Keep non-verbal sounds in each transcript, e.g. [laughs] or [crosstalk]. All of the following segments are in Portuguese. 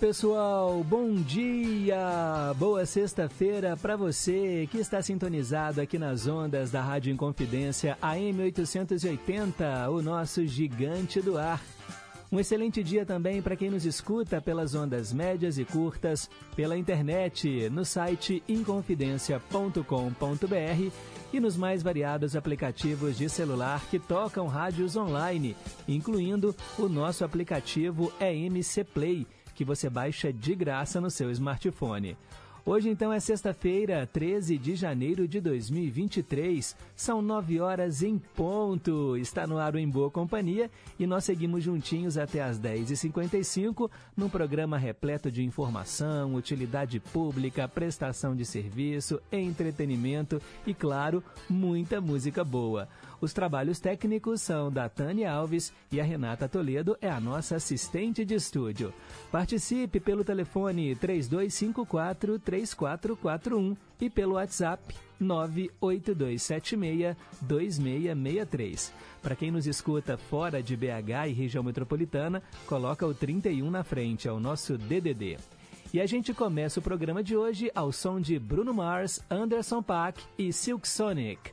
Pessoal. Bom dia. Boa sexta-feira para você que está sintonizado aqui nas ondas da Rádio Inconfidência AM 880, o nosso gigante do ar. Um excelente dia também para quem nos escuta pelas ondas médias e curtas, pela internet, no site inconfidencia.com.br e nos mais variados aplicativos de celular que tocam rádios online, incluindo o nosso aplicativo EMC Play, que você baixa de graça no seu smartphone. Hoje, então, é sexta-feira, 13 de janeiro de 2023. São nove horas em ponto. Está no ar o Em Boa Companhia e nós seguimos juntinhos até as 10h55 num programa repleto de informação, utilidade pública, prestação de serviço, entretenimento e, claro, muita música boa. Os trabalhos técnicos são da Tânia Alves e a Renata Toledo é a nossa assistente de estúdio. Participe pelo telefone 3254 3441 e pelo WhatsApp 98276 2663. Para quem nos escuta fora de BH e região metropolitana, coloca o 31 na frente, é o nosso DDD. E a gente começa o programa de hoje ao som de Bruno Mars, Anderson Paak e Silk Sonic.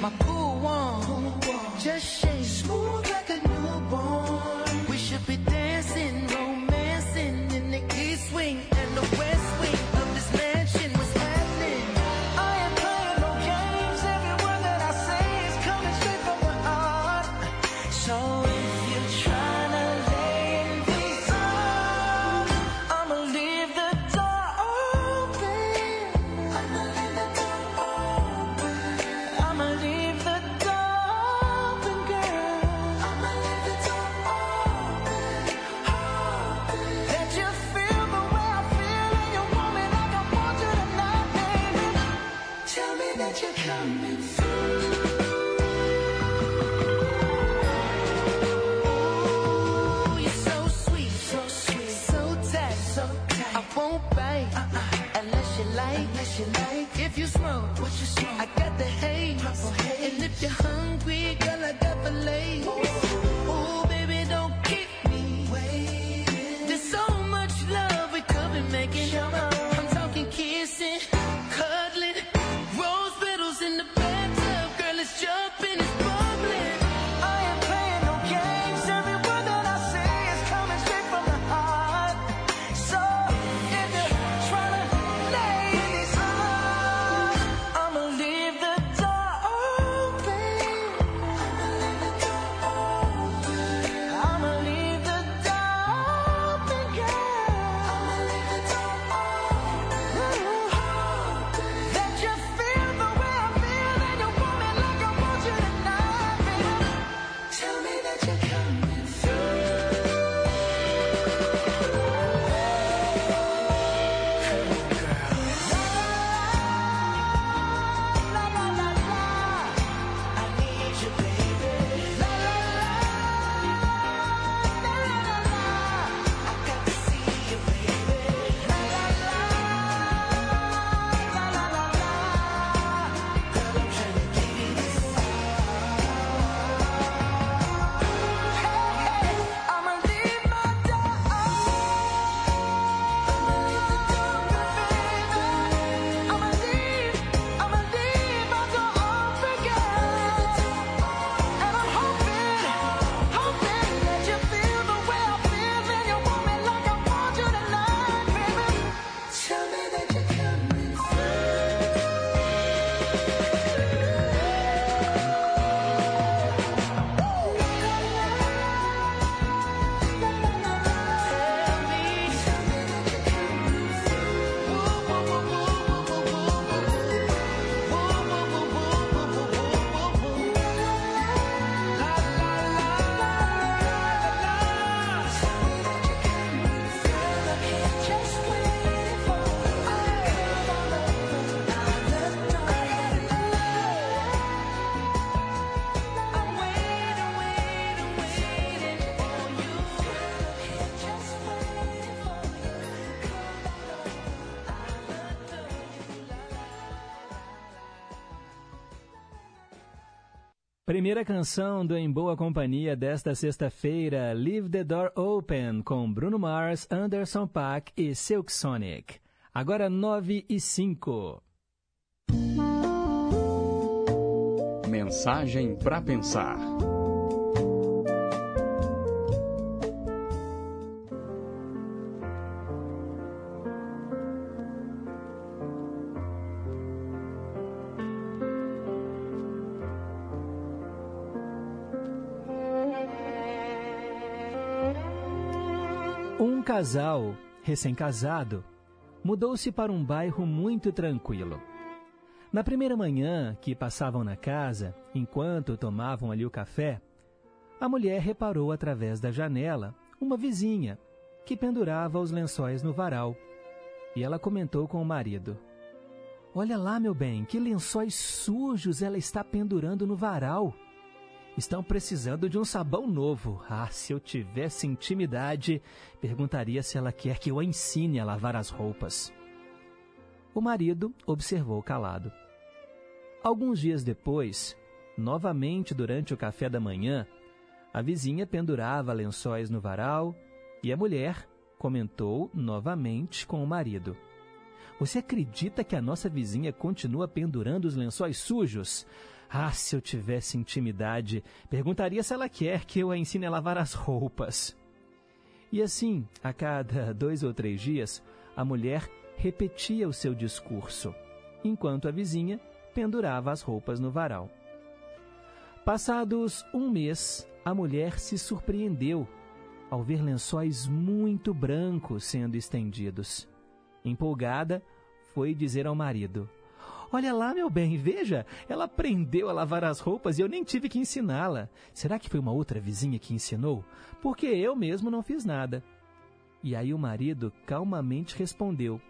my cool one. Just hungry, girl, I got the lace. Primeira canção do Em Boa Companhia desta sexta-feira, Leave the Door Open, com Bruno Mars, Anderson Paak e Silk Sonic. Agora 9 e 5. Mensagem para pensar. Casal, recém-casado, mudou-se para um bairro muito tranquilo. Na primeira manhã que passavam na casa, enquanto tomavam ali o café, a mulher reparou através da janela uma vizinha que pendurava os lençóis no varal. E ela comentou com o marido: Olha lá, meu bem, que lençóis sujos ela está pendurando no varal. Estão precisando de um sabão novo. Ah, se eu tivesse intimidade, perguntaria se ela quer que eu a ensine a lavar as roupas. O marido observou calado. Alguns dias depois, novamente durante o café da manhã, a vizinha pendurava lençóis no varal e a mulher comentou novamente com o marido. Você acredita que a nossa vizinha continua pendurando os lençóis sujos? Ah, se eu tivesse intimidade, perguntaria se ela quer que eu a ensine a lavar as roupas. E assim, a cada dois ou três dias, a mulher repetia o seu discurso, enquanto a vizinha pendurava as roupas no varal. Passados um mês, a mulher se surpreendeu ao ver lençóis muito brancos sendo estendidos. Empolgada, foi dizer ao marido: Olha lá, meu bem, veja, ela aprendeu a lavar as roupas e eu nem tive que ensiná-la. Será que foi uma outra vizinha que ensinou? Porque eu mesmo não fiz nada. E aí o marido calmamente respondeu: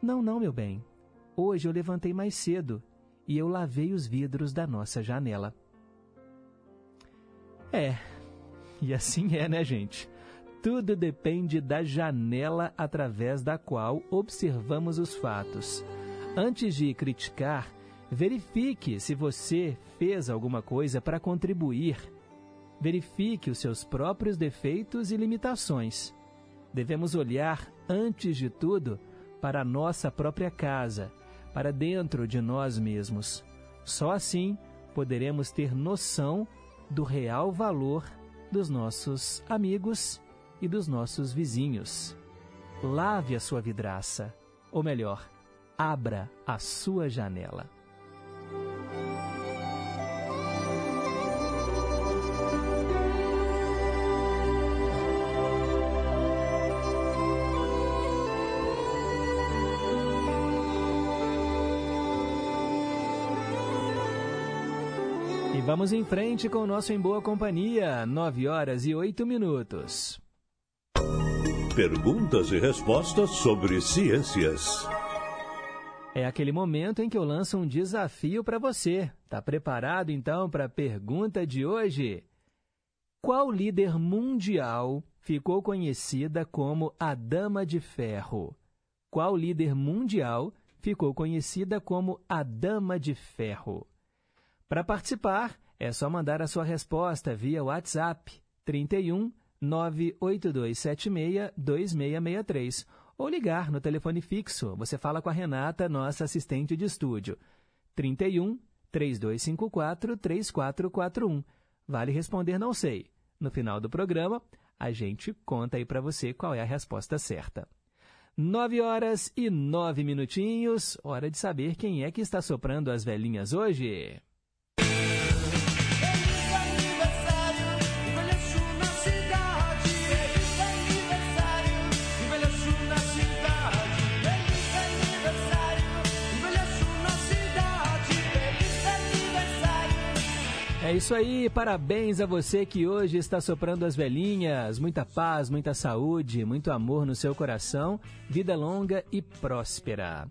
Não, não, meu bem. Hoje eu levantei mais cedo e eu lavei os vidros da nossa janela. É, e assim é, né, gente? Tudo depende da janela através da qual observamos os fatos. Antes de criticar, verifique se você fez alguma coisa para contribuir. Verifique os seus próprios defeitos e limitações. Devemos olhar, antes de tudo, para a nossa própria casa, para dentro de nós mesmos. Só assim poderemos ter noção do real valor dos nossos amigos e dos nossos vizinhos. Lave a sua vidraça, ou melhor, abra a sua janela. E vamos em frente com o nosso Em Boa Companhia, 9 horas e 8 minutos. Perguntas e respostas sobre ciências. É aquele momento em que eu lanço um desafio para você. Tá preparado então para a pergunta de hoje? Qual líder mundial ficou conhecida como a Dama de Ferro? Qual líder mundial ficou conhecida como a Dama de Ferro? Para participar, é só mandar a sua resposta via WhatsApp 31 98276 2663 ou ligar no telefone fixo. Você fala com a Renata, nossa assistente de estúdio. 31 3254 3441. Vale responder não sei. No final do programa, a gente conta aí para você qual é a resposta certa. 9 horas e 9 minutinhos. Hora de saber quem é que está soprando as velhinhas hoje. É isso aí, parabéns a você que hoje está soprando as velhinhas. Muita paz, muita saúde, muito amor no seu coração, vida longa e próspera.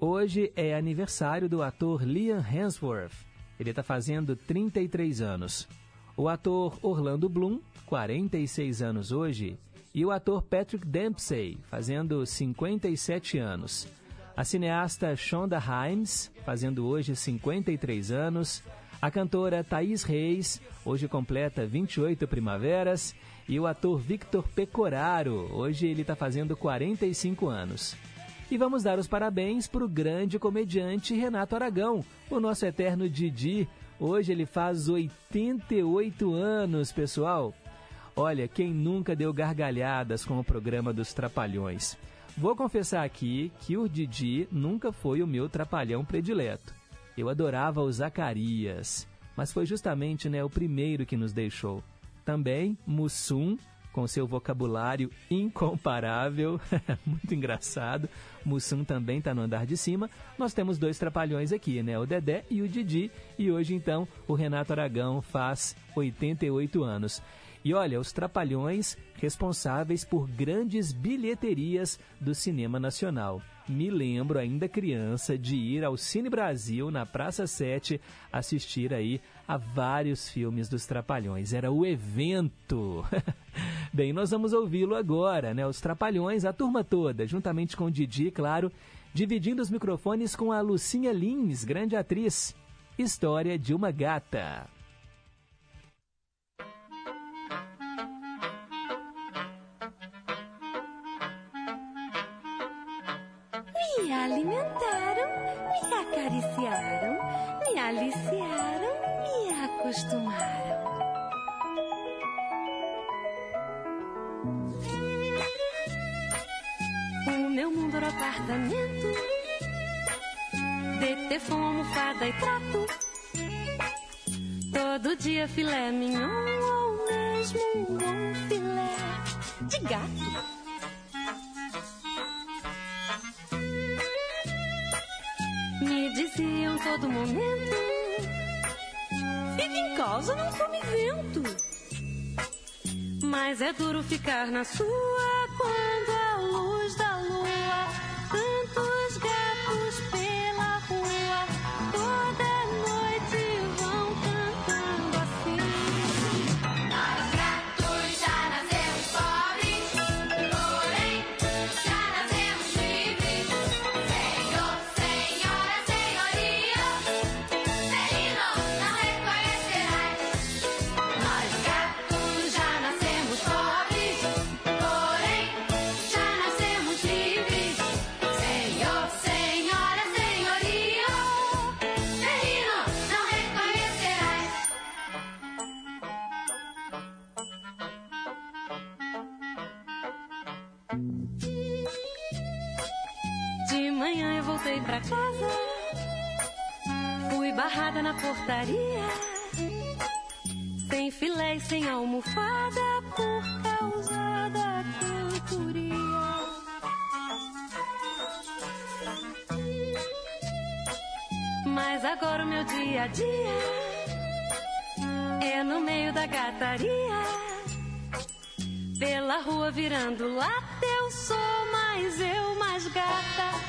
Hoje é aniversário do ator Liam Hemsworth. Ele está fazendo 33 anos. O ator Orlando Bloom, 46 anos hoje. E o ator Patrick Dempsey, fazendo 57 anos. A cineasta Shonda Rhimes, fazendo hoje 53 anos A cantora Thaís Reis, hoje completa 28 primaveras, e o ator Victor Pecoraro, hoje ele está fazendo 45 anos. E vamos dar os parabéns para o grande comediante Renato Aragão, o nosso eterno Didi. Hoje ele faz 88 anos, pessoal. Olha, quem nunca deu gargalhadas com o programa dos Trapalhões? Vou confessar aqui que o Didi nunca foi o meu trapalhão predileto. Eu adorava o Zacarias, mas foi justamente né, o primeiro que nos deixou. Também Mussum, com seu vocabulário incomparável, [laughs] muito engraçado. Mussum também está no andar de cima. Nós temos dois trapalhões aqui, né? O Dedé e o Didi. E hoje, então, o Renato Aragão faz 88 anos. E olha, os trapalhões responsáveis por grandes bilheterias do cinema nacional me lembro, ainda criança, de ir ao Cine Brasil, na Praça 7, assistir aí a vários filmes dos Trapalhões. Era o evento. [laughs] Bem, nós vamos ouvi-lo agora, né? Os Trapalhões, a turma toda, juntamente com o Didi, claro, dividindo os microfones com a Lucinha Lins, grande atriz. História de uma gata. Me alimentaram, me acariciaram, me aliciaram, me acostumaram. O meu mundo era apartamento, de almofada e trato. Todo dia filé mignon ou mesmo um bom filé de gato. Todo momento: Fica em casa, não come vento. Mas é duro ficar na sua portaria, sem filé e sem almofada por causa da cantoria. Mas agora o meu dia a dia é no meio da gataria. Pela rua virando lata, eu sou mais eu, mais gata.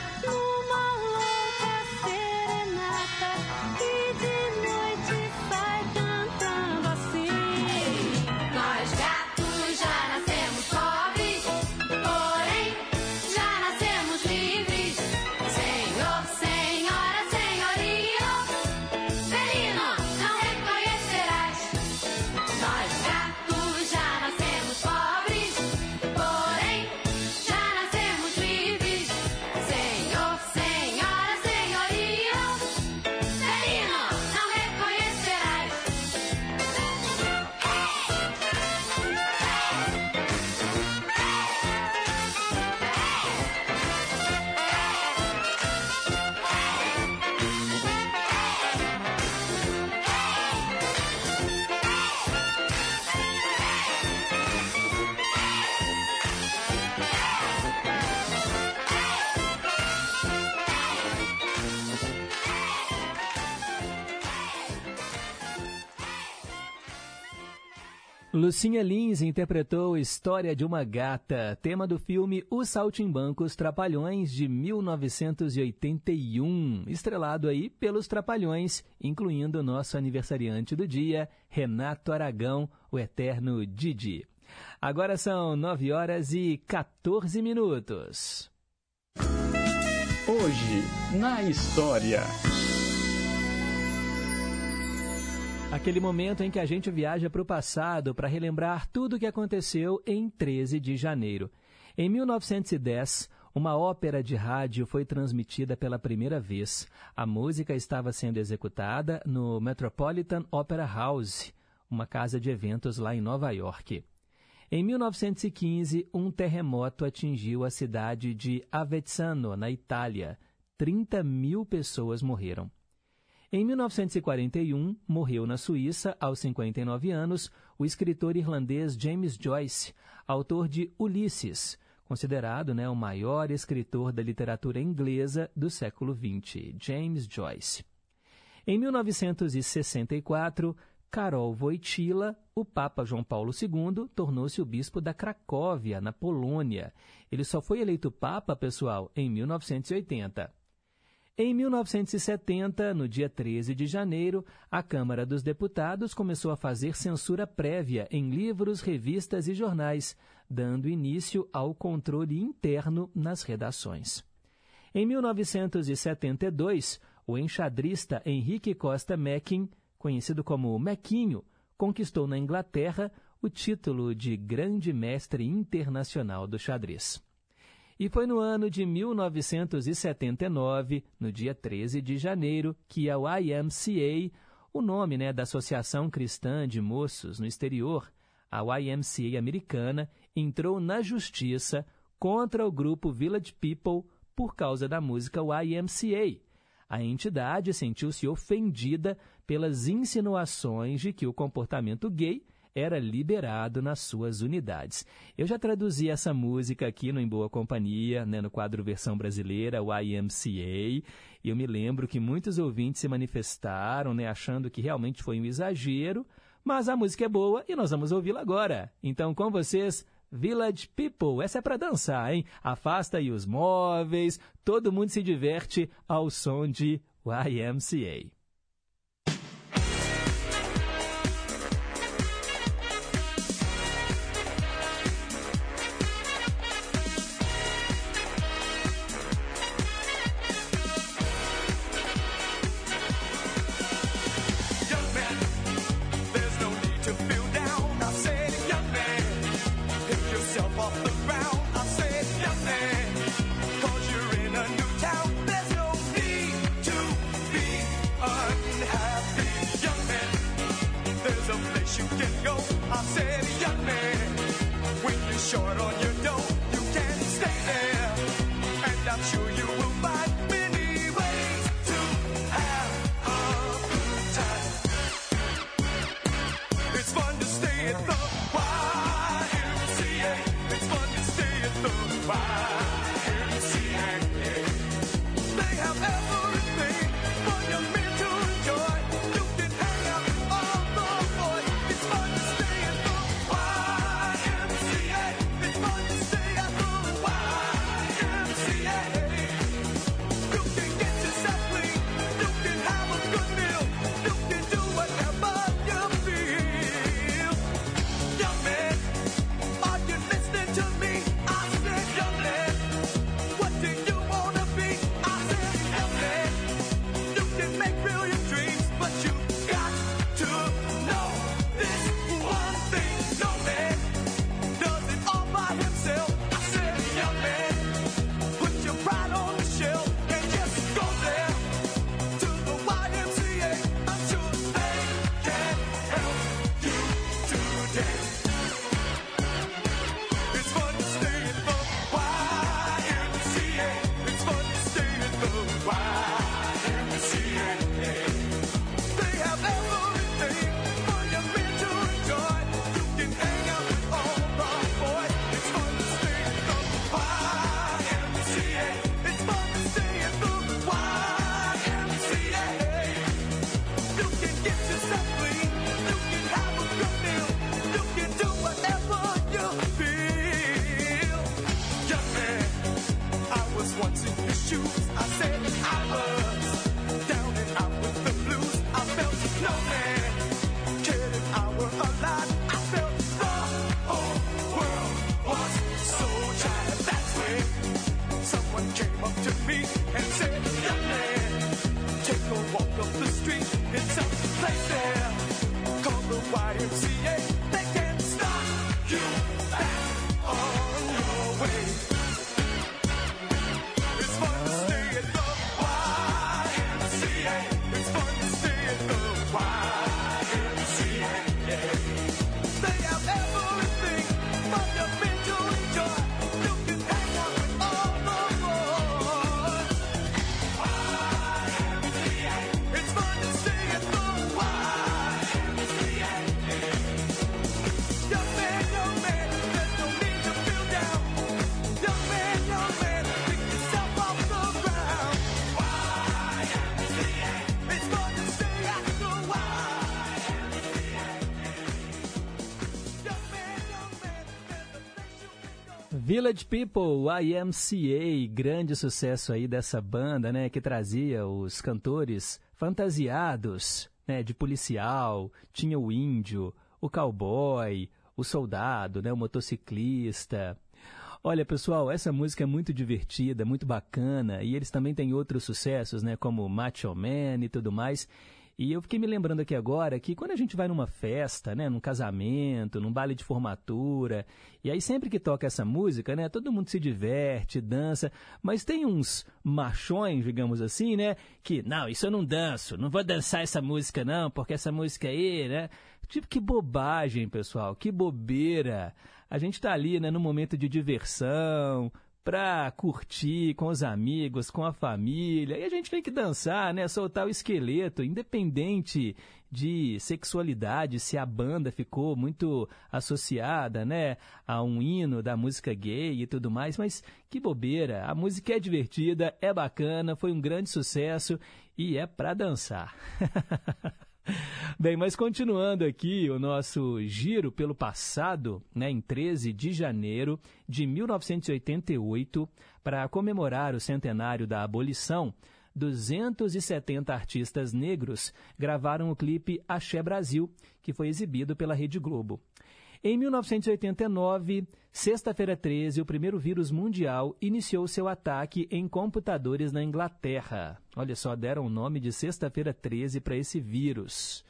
Lucinha Lins interpretou História de uma Gata, tema do filme Os Saltimbancos Trapalhões de 1981, estrelado aí pelos Trapalhões, incluindo nosso aniversariante do dia, Renato Aragão, o eterno Didi. Agora são 9 horas e 14 minutos. Hoje, na história. Aquele momento em que a gente viaja para o passado para relembrar tudo o que aconteceu em 13 de janeiro. Em 1910, uma ópera de rádio foi transmitida pela primeira vez. A música estava sendo executada no Metropolitan Opera House, uma casa de eventos lá em Nova York. Em 1915, um terremoto atingiu a cidade de Avezzano, na Itália. 30 mil pessoas morreram. Em 1941, morreu na Suíça, aos 59 anos, o escritor irlandês James Joyce, autor de Ulisses, considerado né, o maior escritor da literatura inglesa do século XX, James Joyce. Em 1964, Karol Wojtyla, o Papa João Paulo II, tornou-se o bispo da Cracóvia, na Polônia. Ele só foi eleito Papa, pessoal, em 1980. Em 1970, no dia 13 de janeiro, a Câmara dos Deputados começou a fazer censura prévia em livros, revistas e jornais, dando início ao controle interno nas redações. Em 1972, o enxadrista Henrique Costa Meckin, conhecido como Mequinho, conquistou na Inglaterra o título de Grande Mestre Internacional do Xadrez. E foi no ano de 1979, no dia 13 de janeiro, que a YMCA, o nome né, da Associação Cristã de Moços no Exterior, a YMCA americana, entrou na justiça contra o grupo Village People por causa da música YMCA. A entidade sentiu-se ofendida pelas insinuações de que o comportamento gay era liberado nas suas unidades. Eu já traduzi essa música aqui no Em Boa Companhia, né, no quadro versão brasileira, o IMCA, eu me lembro que muitos ouvintes se manifestaram, né, achando que realmente foi um exagero, mas a música é boa e nós vamos ouvi-la agora. Então, com vocês, Village People, essa é para dançar, hein? Afasta aí os móveis, todo mundo se diverte ao som de YMCA. Village People, YMCA, grande sucesso aí dessa banda, né, que trazia os cantores fantasiados, né, de policial, tinha o índio, o cowboy, o soldado, né, o motociclista. Olha, pessoal, essa música é muito divertida, muito bacana, e eles também têm outros sucessos, né, como Macho Man e tudo mais. E eu fiquei me lembrando aqui agora que quando a gente vai numa festa, né, num casamento, num baile de formatura, e aí sempre que toca essa música, né, todo mundo se diverte, dança, mas tem uns machões, digamos assim, né, que, não, isso eu não danço, não vou dançar essa música não, porque essa música aí, né, tipo, que bobagem, pessoal, que bobeira. A gente está ali, né, no momento de diversão, para curtir com os amigos, com a família. E a gente tem que dançar, né? Soltar o esqueleto, independente de sexualidade, se a banda ficou muito associada, né, a um hino da música gay e tudo mais, mas que bobeira. A música é divertida, é bacana, foi um grande sucesso e é para dançar. [laughs] [laughs] Bem, mas continuando aqui o nosso giro pelo passado, né, em 13 de janeiro de 1988, para comemorar o centenário da abolição, 270 artistas negros gravaram o clipe Axé Brasil, que foi exibido pela Rede Globo. Em 1989, sexta-feira 13, o primeiro vírus mundial iniciou seu ataque em computadores na Inglaterra. Olha só, deram o nome de sexta-feira 13 para esse vírus.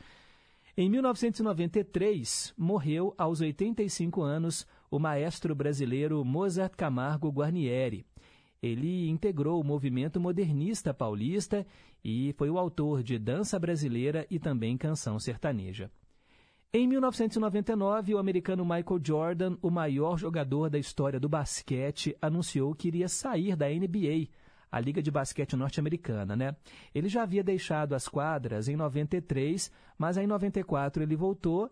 Em 1993, morreu aos 85 anos o maestro brasileiro Mozart Camargo Guarnieri. Ele integrou o movimento modernista paulista e foi o autor de Dança Brasileira e também Canção Sertaneja. Em 1999, o americano Michael Jordan, o maior jogador da história do basquete, anunciou que iria sair da NBA, a Liga de Basquete Norte-Americana, né? Ele já havia deixado as quadras em 93, mas em 94 ele voltou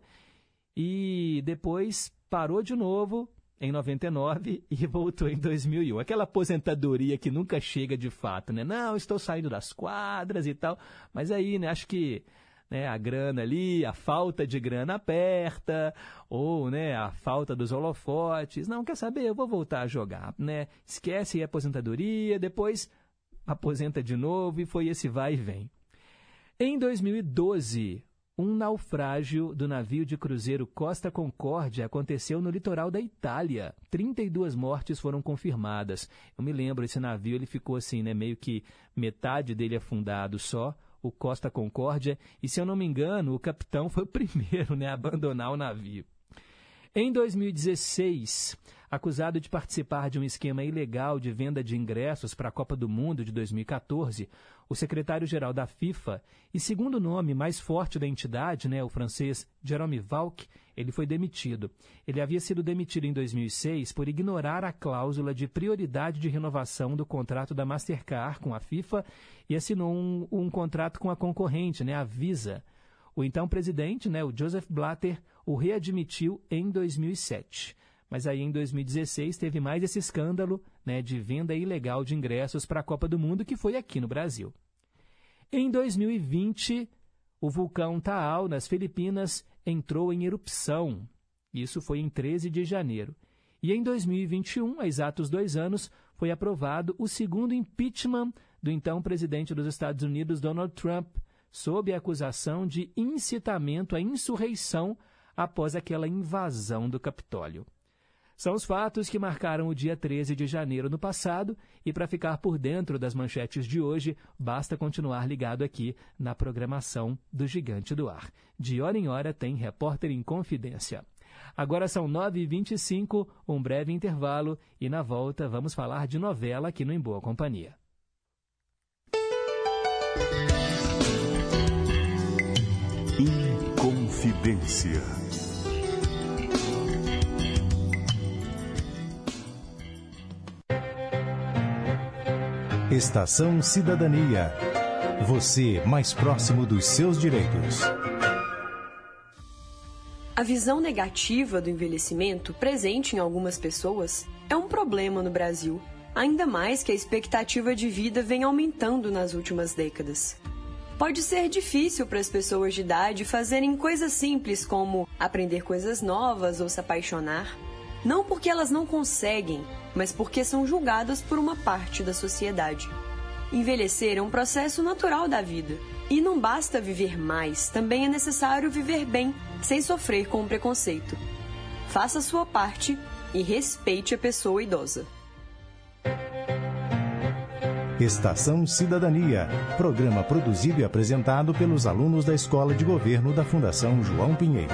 e depois parou de novo em 99 [laughs] e voltou em 2001. Aquela aposentadoria que nunca chega de fato, né? Não, estou saindo das quadras e tal, mas aí, né, acho que né, a grana ali, a falta de grana aperta, ou né, a falta dos holofotes. Não, quer saber? Eu vou voltar a jogar. Né? Esquece a aposentadoria, depois aposenta de novo e foi esse vai e vem. Em 2012, um naufrágio do navio de cruzeiro Costa Concórdia aconteceu no litoral da Itália. 32 mortes foram confirmadas. Eu me lembro, esse navio ele ficou assim, né, meio que metade dele afundado só, o Costa Concórdia, e se eu não me engano, o capitão foi o [laughs] primeiro né, a abandonar o navio. Em 2016, acusado de participar de um esquema ilegal de venda de ingressos para a Copa do Mundo de 2014, o secretário-geral da FIFA e segundo nome mais forte da entidade, né, o francês Jerome Valk, ele foi demitido. Ele havia sido demitido em 2006 por ignorar a cláusula de prioridade de renovação do contrato da Mastercard com a FIFA e assinou um, um contrato com a concorrente, né, a Visa. O então presidente, né, o Joseph Blatter, o readmitiu em 2007. Mas aí em 2016 teve mais esse escândalo né, de venda ilegal de ingressos para a Copa do Mundo, que foi aqui no Brasil. Em 2020, o vulcão Taal, nas Filipinas, entrou em erupção. Isso foi em 13 de janeiro. E em 2021, há exatos dois anos, foi aprovado o segundo impeachment do então presidente dos Estados Unidos, Donald Trump, sob a acusação de incitamento à insurreição após aquela invasão do Capitólio. São os fatos que marcaram o dia 13 de janeiro no passado, e para ficar por dentro das manchetes de hoje, basta continuar ligado aqui na programação do Gigante do Ar. De hora em hora tem Repórter em Confidência. Agora são 9h25, um breve intervalo, e na volta vamos falar de novela aqui no Em Boa Companhia. Inconfidência. Estação Cidadania. Você mais próximo dos seus direitos. A visão negativa do envelhecimento, presente em algumas pessoas, é um problema no Brasil, ainda mais que a expectativa de vida vem aumentando nas últimas décadas. Pode ser difícil para as pessoas de idade fazerem coisas simples como aprender coisas novas ou se apaixonar. Não porque elas não conseguem, mas porque são julgadas por uma parte da sociedade. Envelhecer é um processo natural da vida. E não basta viver mais, também é necessário viver bem, sem sofrer com o preconceito. Faça a sua parte e respeite a pessoa idosa. Estação Cidadania, programa produzido e apresentado pelos alunos da Escola de Governo da Fundação João Pinheiro.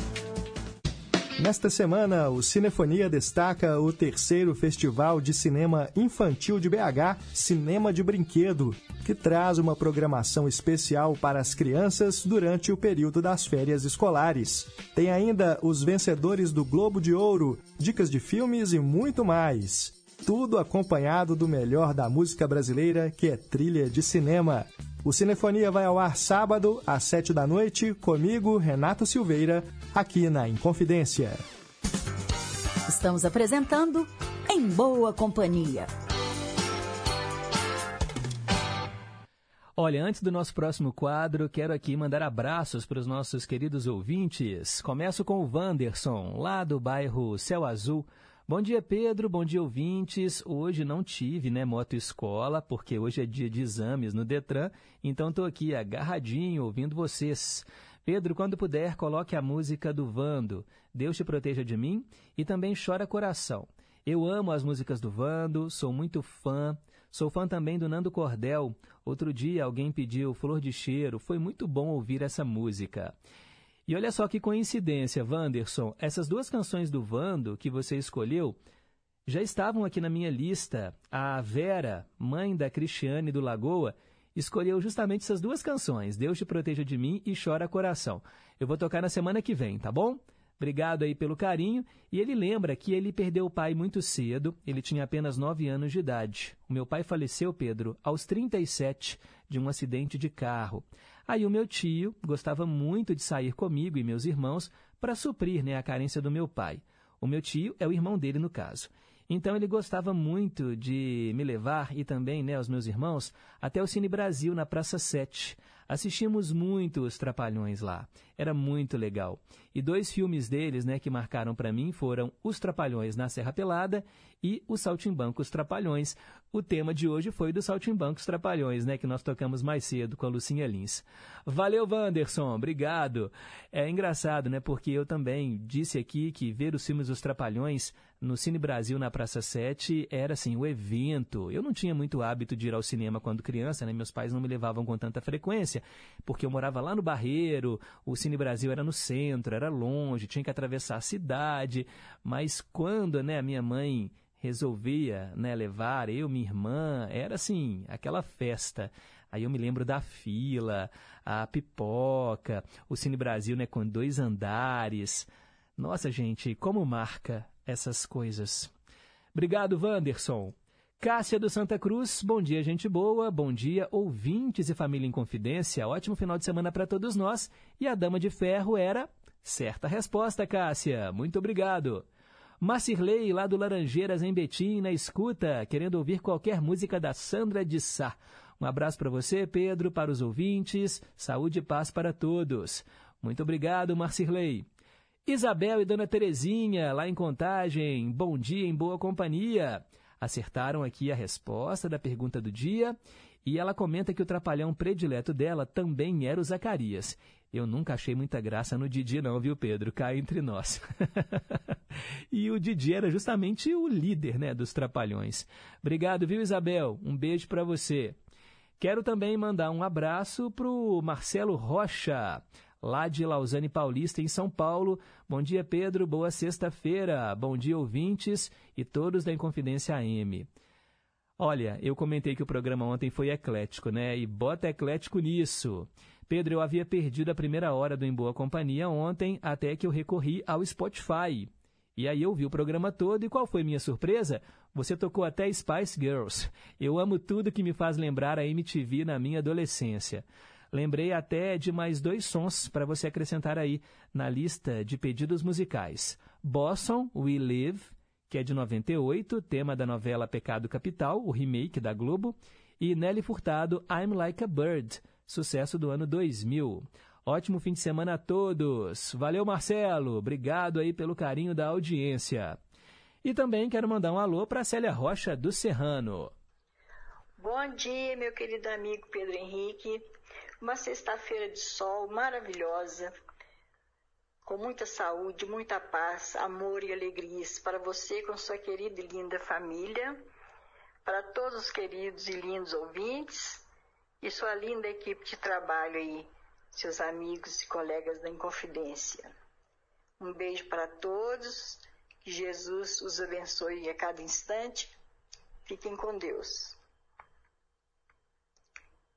Nesta semana, o Cinefonia destaca o terceiro Festival de Cinema Infantil de BH, Cinema de Brinquedo, que traz uma programação especial para as crianças durante o período das férias escolares. Tem ainda os vencedores do Globo de Ouro, dicas de filmes e muito mais. Tudo acompanhado do melhor da música brasileira, que é trilha de cinema. O Cinefonia vai ao ar sábado, às sete da noite, comigo, Renato Silveira, aqui na Inconfidência. Estamos apresentando Em Boa Companhia. Olha, antes do nosso próximo quadro, quero aqui mandar abraços para os nossos queridos ouvintes. Começo com o Wanderson, lá do bairro Céu Azul. Bom dia, Pedro. Bom dia, ouvintes. Hoje não tive, né, moto escola, porque hoje é dia de exames no Detran, então estou aqui agarradinho ouvindo vocês. Pedro, quando puder, coloque a música do Vando. Deus te proteja de mim e também chora coração. Eu amo as músicas do Vando, sou muito fã. Sou fã também do Nando Cordel. Outro dia alguém pediu Flor de Cheiro. Foi muito bom ouvir essa música. E olha só que coincidência, Wanderson. Essas duas canções do Vando que você escolheu já estavam aqui na minha lista. A Vera, mãe da Cristiane do Lagoa, escolheu justamente essas duas canções, Deus te proteja de mim e Chora Coração. Eu vou tocar na semana que vem, tá bom? Obrigado aí pelo carinho. E ele lembra que ele perdeu o pai muito cedo, ele tinha apenas 9 anos de idade. O meu pai faleceu, Pedro, aos 37, de um acidente de carro. Aí o meu tio gostava muito de sair comigo e meus irmãos para suprir né, a carência do meu pai. O meu tio é o irmão dele, no caso. Então ele gostava muito de me levar e também né, os meus irmãos até o Cine Brasil, na Praça 7. Assistimos muito os Trapalhões lá. Era muito legal. E dois filmes deles, né, que marcaram para mim foram Os Trapalhões na Serra Pelada e Os Saltimbancos Trapalhões. O tema de hoje foi dos Saltimbancos Trapalhões, né, que nós tocamos mais cedo com a Lucinha Lins. Valeu, Wanderson, obrigado. É engraçado, né, porque eu também disse aqui que ver os filmes dos Trapalhões no Cine Brasil, na Praça 7, era assim, o evento. Eu não tinha muito hábito de ir ao cinema quando criança, né? Meus pais não me levavam com tanta frequência, porque eu morava lá no Barreiro, o Cine Brasil era no centro, era longe, tinha que atravessar a cidade. Mas quando, né, a minha mãe resolvia, né, levar eu, minha irmã, era assim, aquela festa. Aí eu me lembro da fila, a pipoca, o Cine Brasil, né, com dois andares. Nossa, gente, como marca essas coisas. Obrigado, Wanderson. Cássia do Santa Cruz, bom dia, gente boa, bom dia, ouvintes e família em confidência, ótimo final de semana para todos nós. E a Dama de Ferro era certa resposta, Cássia, muito obrigado. Marcirley, lá do Laranjeiras, em Betim, na escuta, querendo ouvir qualquer música da Sandra de Sá. Um abraço para você, Pedro, para os ouvintes, saúde e paz para todos. Muito obrigado, Marcirley. Isabel e Dona Terezinha, lá em Contagem, bom dia em boa companhia. Acertaram aqui a resposta da pergunta do dia e ela comenta que o trapalhão predileto dela também era o Zacarias. Eu nunca achei muita graça no Didi não, viu, Pedro? Cá entre nós. [laughs] e o Didi era justamente o líder né, dos trapalhões. Obrigado, viu, Isabel? Um beijo para você. Quero também mandar um abraço para o Marcelo Rocha lá de Lausanne Paulista, em São Paulo. Bom dia, Pedro. Boa sexta-feira. Bom dia, ouvintes e todos da Inconfidência AM. Olha, eu comentei que o programa ontem foi eclético, né? E bota eclético nisso. Pedro, eu havia perdido a primeira hora do Em Boa Companhia ontem, até que eu recorri ao Spotify. E aí eu vi o programa todo e qual foi minha surpresa? Você tocou até Spice Girls. Eu amo tudo que me faz lembrar a MTV na minha adolescência. Lembrei até de mais dois sons para você acrescentar aí na lista de pedidos musicais. Boston, We Live, que é de 98, tema da novela Pecado Capital, o remake da Globo, e Nelly Furtado, I'm Like a Bird, sucesso do ano 2000. Ótimo fim de semana a todos. Valeu, Marcelo. Obrigado aí pelo carinho da audiência. E também quero mandar um alô para Célia Rocha do Serrano. Bom dia, meu querido amigo Pedro Henrique. Uma sexta-feira de sol maravilhosa, com muita saúde, muita paz, amor e alegrias para você com sua querida e linda família, para todos os queridos e lindos ouvintes e sua linda equipe de trabalho aí, seus amigos e colegas da Inconfidência. Um beijo para todos, que Jesus os abençoe a cada instante. Fiquem com Deus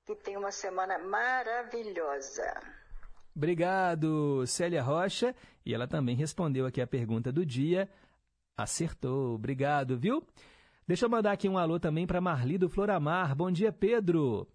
que tenha uma semana maravilhosa. Obrigado, Célia Rocha. E ela também respondeu aqui a pergunta do dia. Acertou. Obrigado, viu? Deixa eu mandar aqui um alô também para Marli do Floramar. Bom dia, Pedro.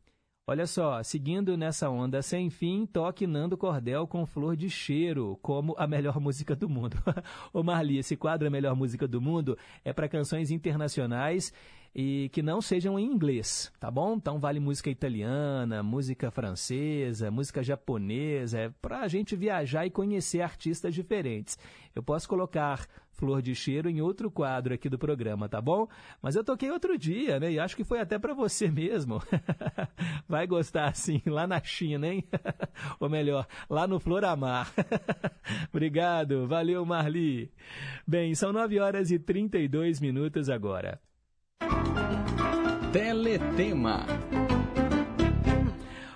Olha só, seguindo nessa onda sem fim, toque Nando Cordel com Flor de Cheiro, como a melhor [laughs] música do mundo. [laughs] Ô Marli, esse quadro A Melhor Música do Mundo é para canções internacionais e que não sejam em inglês, tá bom? Então vale música italiana, música francesa, música japonesa, é para a gente viajar e conhecer artistas diferentes. Eu posso colocar Flor de Cheiro em outro quadro aqui do programa, tá bom? Mas eu toquei outro dia, né? E acho que foi até para você mesmo. [laughs] Vai gostar assim, lá na China, hein? [laughs] Ou melhor, lá no Floramar. [laughs] Obrigado, valeu Marli. Bem, são 9 horas e 32 minutos agora. Teletema.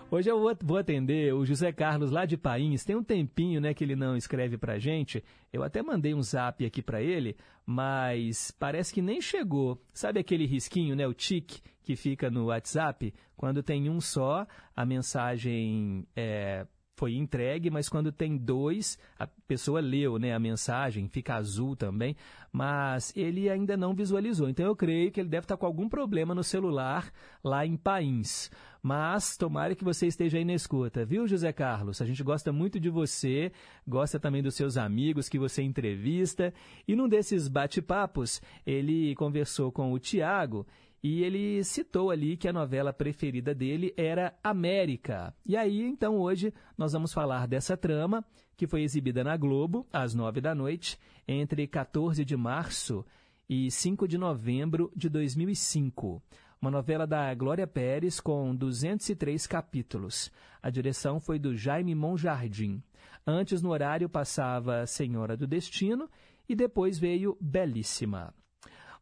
Hoje eu vou atender o José Carlos lá de Pains. Tem um tempinho, né, que ele não escreve pra gente. Eu até mandei um zap aqui para ele, mas parece que nem chegou. Sabe aquele risquinho, né, o tique que fica no WhatsApp? Quando tem um só, a mensagem é, foi entregue, mas quando tem dois, a pessoa leu né, a mensagem, fica azul também, mas ele ainda não visualizou. Então eu creio que ele deve estar com algum problema no celular lá em Pains. Mas tomara que você esteja aí na escuta, viu, José Carlos? A gente gosta muito de você, gosta também dos seus amigos que você entrevista. E num desses bate-papos, ele conversou com o Tiago e ele citou ali que a novela preferida dele era América. E aí, então, hoje nós vamos falar dessa trama, que foi exibida na Globo, às nove da noite, entre 14 de março e 5 de novembro de 2005. Uma novela da Glória Pérez com 203 capítulos. A direção foi do Jaime Monjardim. Antes, no horário, passava Senhora do Destino e depois veio Belíssima.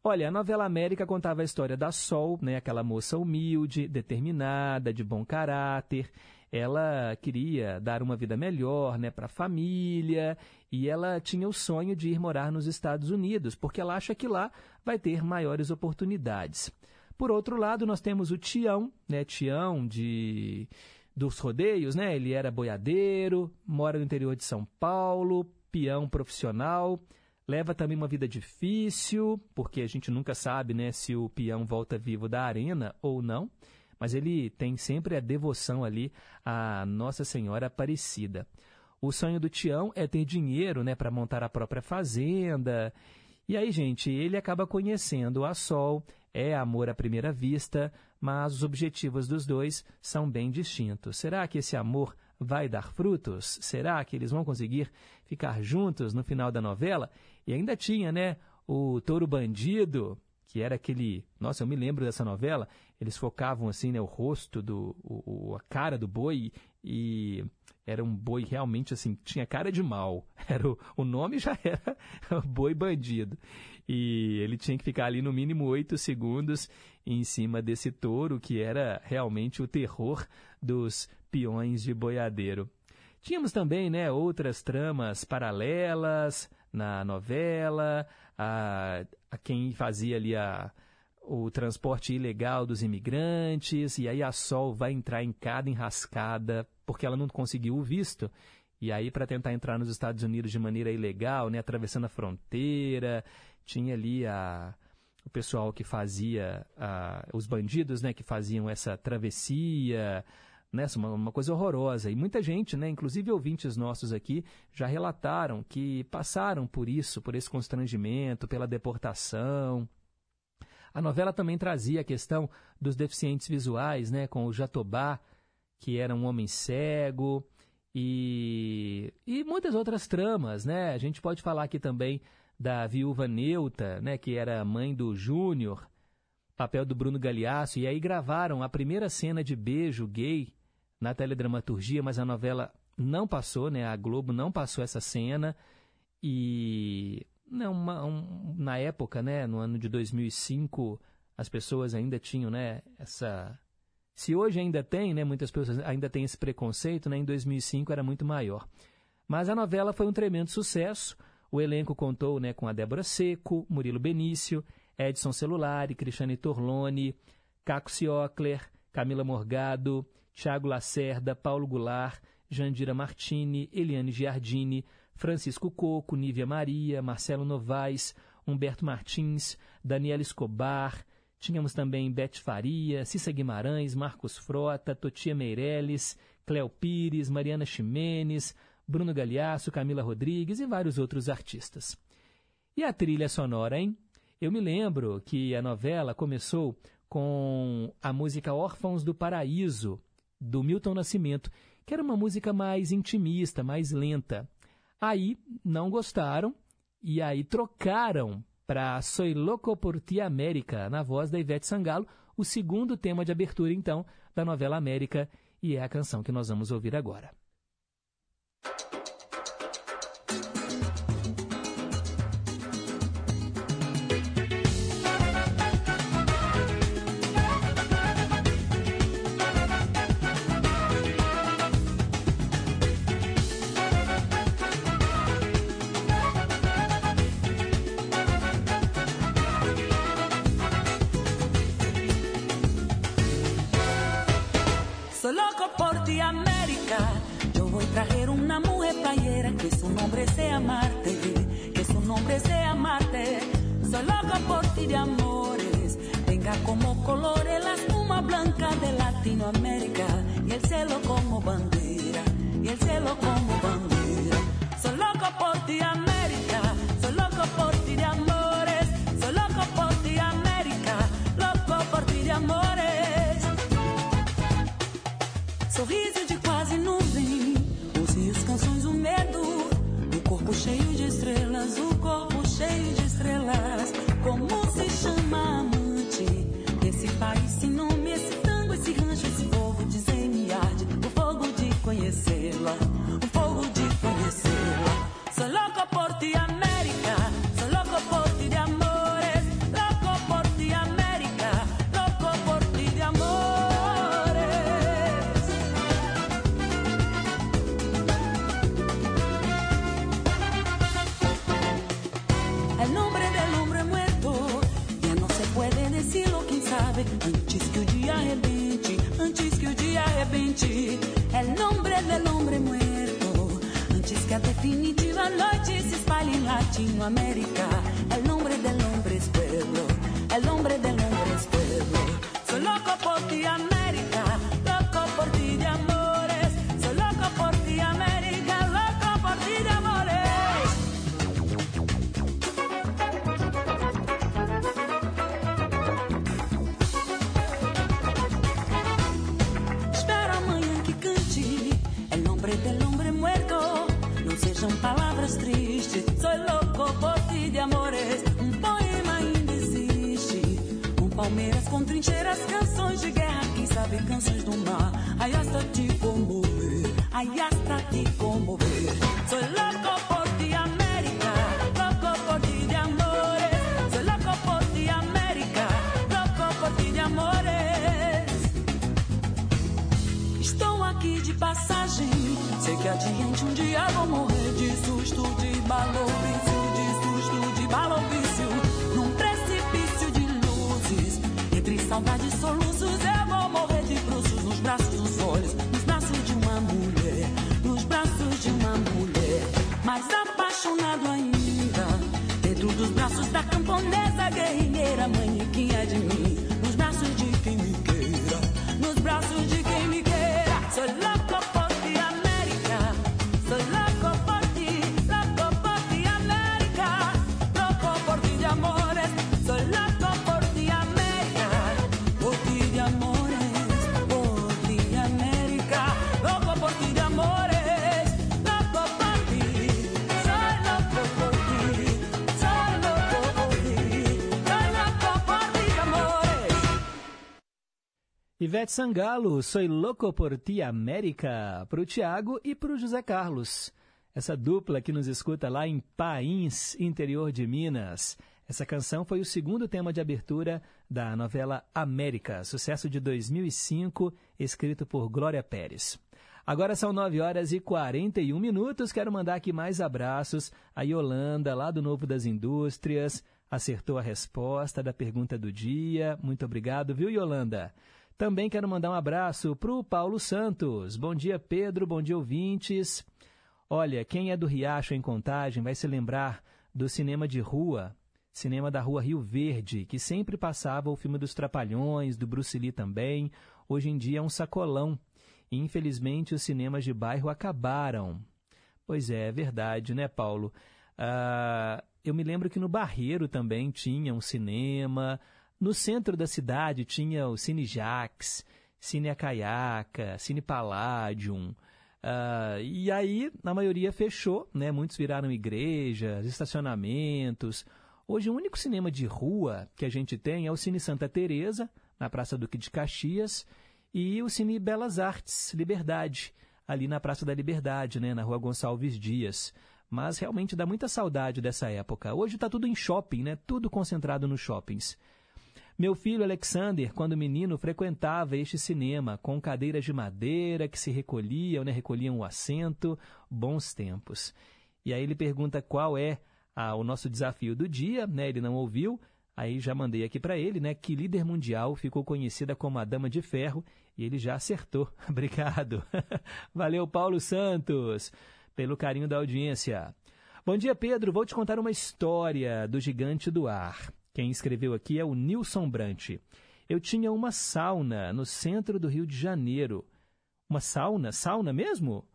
Olha, a novela América contava a história da Sol, né, aquela moça humilde, determinada, de bom caráter. Ela queria dar uma vida melhor né, para a família e ela tinha o sonho de ir morar nos Estados Unidos, porque ela acha que lá vai ter maiores oportunidades. Por outro lado, nós temos o Tião, né, Tião de dos rodeios, né? Ele era boiadeiro, mora no interior de São Paulo, peão profissional, leva também uma vida difícil, porque a gente nunca sabe né, se o peão volta vivo da arena ou não, mas ele tem sempre a devoção ali à Nossa Senhora Aparecida. O sonho do Tião é ter dinheiro né, para montar a própria fazenda. E aí, gente, ele acaba conhecendo a Sol, é amor à primeira vista, mas os objetivos dos dois são bem distintos. Será que esse amor vai dar frutos? Será que eles vão conseguir ficar juntos no final da novela? E ainda tinha, né, o Touro Bandido, que era aquele. Nossa, eu me lembro dessa novela. Eles focavam assim, né, o rosto do. O, a cara do boi e era um boi realmente assim, tinha cara de mal. [laughs] Era o, o nome já [laughs] era boi bandido. E ele tinha que ficar ali no mínimo oito segundos em cima desse touro, que era realmente o terror dos peões de boiadeiro. Tínhamos também né, outras tramas paralelas na novela, a, a quem fazia ali a, o transporte ilegal dos imigrantes, e aí a Sol vai entrar em cada enrascada porque ela não conseguiu o visto. E aí, para tentar entrar nos Estados Unidos de maneira ilegal, né, atravessando a fronteira, tinha ali a, o pessoal que fazia, a, os bandidos, né, que faziam essa travessia, né, uma, uma coisa horrorosa. E muita gente, né, inclusive ouvintes nossos aqui, já relataram que passaram por isso, por esse constrangimento, pela deportação. A novela também trazia a questão dos deficientes visuais, né, com o Jatobá, que era um homem cego, e, e muitas outras tramas, né? A gente pode falar aqui também da viúva Neuta, né, que era mãe do Júnior, papel do Bruno Galeasso, e aí gravaram a primeira cena de beijo gay na teledramaturgia, mas a novela não passou, né? A Globo não passou essa cena e não, uma, um, na época, né, no ano de 2005, as pessoas ainda tinham, né, essa se hoje ainda tem, né, muitas pessoas ainda têm esse preconceito, né, em 2005 era muito maior. Mas a novela foi um tremendo sucesso. O elenco contou né, com a Débora Seco, Murilo Benício, Edson Celulari, Cristiane Torlone, Caco Ciocler, Camila Morgado, Tiago Lacerda, Paulo Goulart, Jandira Martini, Eliane Giardini, Francisco Coco, Nívia Maria, Marcelo Novaes, Humberto Martins, Daniela Escobar, tínhamos também Bete Faria, Cissa Guimarães, Marcos Frota, Totia Meirelles, Cléo Pires, Mariana Ximenes, Bruno Galeasso, Camila Rodrigues e vários outros artistas. E a trilha sonora, hein? Eu me lembro que a novela começou com a música Órfãos do Paraíso, do Milton Nascimento, que era uma música mais intimista, mais lenta. Aí não gostaram e aí trocaram para Soy Loco por Ti América, na voz da Ivete Sangalo, o segundo tema de abertura, então, da novela América, e é a canção que nós vamos ouvir agora. Traer una mujer playera que su nombre sea Marte, que su nombre sea Marte. Soy loco por ti de amores. Tenga como colores la espuma blanca de Latinoamérica y el cielo como bandera, y el cielo como bandera. Soy loco por ti, América. Soy loco por ti El nombre del hombre muerto, antes que a definitiva noche se espalhe en Latinoamérica. Ivete Sangalo, Soy Louco por Ti América, para o Tiago e para o José Carlos. Essa dupla que nos escuta lá em Pains, interior de Minas. Essa canção foi o segundo tema de abertura da novela América, sucesso de 2005, escrito por Glória Pérez. Agora são 9 horas e 41 minutos. Quero mandar aqui mais abraços. A Yolanda, lá do Novo das Indústrias, acertou a resposta da pergunta do dia. Muito obrigado, viu, Yolanda? Também quero mandar um abraço para o Paulo Santos. Bom dia, Pedro. Bom dia, ouvintes. Olha, quem é do Riacho em Contagem vai se lembrar do cinema de rua, cinema da rua Rio Verde, que sempre passava o filme dos Trapalhões, do Bruce Lee também. Hoje em dia é um sacolão. E, infelizmente, os cinemas de bairro acabaram. Pois é, é verdade, né, Paulo? Ah, eu me lembro que no Barreiro também tinha um cinema. No centro da cidade tinha o Cine Jax, Cine Acaiaca, Cine Palladium. Ah, e aí, na maioria fechou, né? Muitos viraram igrejas, estacionamentos. Hoje, o único cinema de rua que a gente tem é o Cine Santa Teresa, na Praça Duque de Caxias, e o Cine Belas Artes, Liberdade, ali na Praça da Liberdade, né? Na Rua Gonçalves Dias. Mas realmente dá muita saudade dessa época. Hoje está tudo em shopping, né? Tudo concentrado nos shoppings. Meu filho Alexander, quando menino, frequentava este cinema com cadeiras de madeira que se recolhiam, né, recolhiam o assento, bons tempos. E aí ele pergunta qual é ah, o nosso desafio do dia, né? Ele não ouviu, aí já mandei aqui para ele, né? Que líder mundial ficou conhecida como a Dama de Ferro e ele já acertou. [laughs] Obrigado. [laughs] Valeu, Paulo Santos, pelo carinho da audiência. Bom dia, Pedro. Vou te contar uma história do gigante do ar. Quem escreveu aqui é o Nilson Brant. Eu tinha uma sauna no centro do Rio de Janeiro. Uma sauna? Sauna mesmo?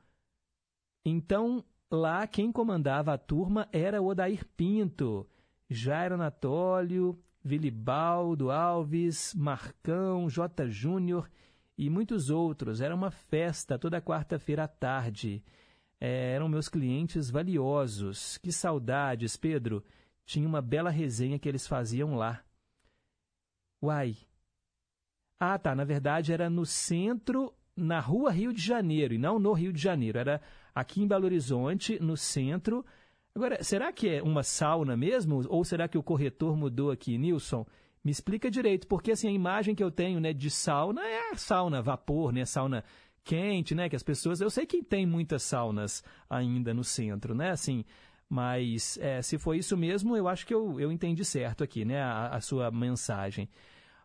Então, lá quem comandava a turma era o Odair Pinto, Jairo Anatólio, Vilibaldo Alves, Marcão, J. Júnior e muitos outros. Era uma festa toda quarta-feira à tarde. É, eram meus clientes valiosos. Que saudades, Pedro! Tinha uma bela resenha que eles faziam lá. Uai. Ah, tá. Na verdade, era no centro, na rua Rio de Janeiro, e não no Rio de Janeiro. Era aqui em Belo Horizonte, no centro. Agora, será que é uma sauna mesmo? Ou será que o corretor mudou aqui, Nilson? Me explica direito, porque assim, a imagem que eu tenho né, de sauna é a sauna vapor, né? Sauna quente, né? Que as pessoas. Eu sei que tem muitas saunas ainda no centro, né? Assim, mas é, se foi isso mesmo, eu acho que eu, eu entendi certo aqui, né? A, a, sua mensagem.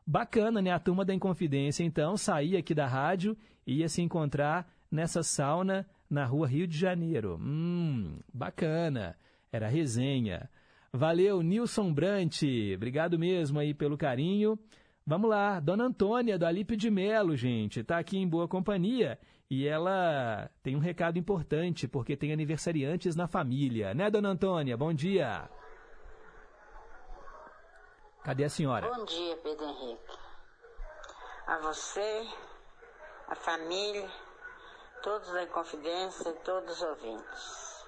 Bacana, né? A turma da Inconfidência, então, saía aqui da rádio e ia se encontrar nessa sauna na rua Rio de Janeiro. Hum, bacana. Era resenha. Valeu, Nilson Brant. Obrigado mesmo aí pelo carinho. Vamos lá, Dona Antônia, do Alípio de Melo, gente, está aqui em boa companhia e ela tem um recado importante, porque tem aniversariantes na família, né, Dona Antônia? Bom dia. Cadê a senhora? Bom dia, Pedro Henrique. A você, a família, todos da Confidência e todos os ouvintes.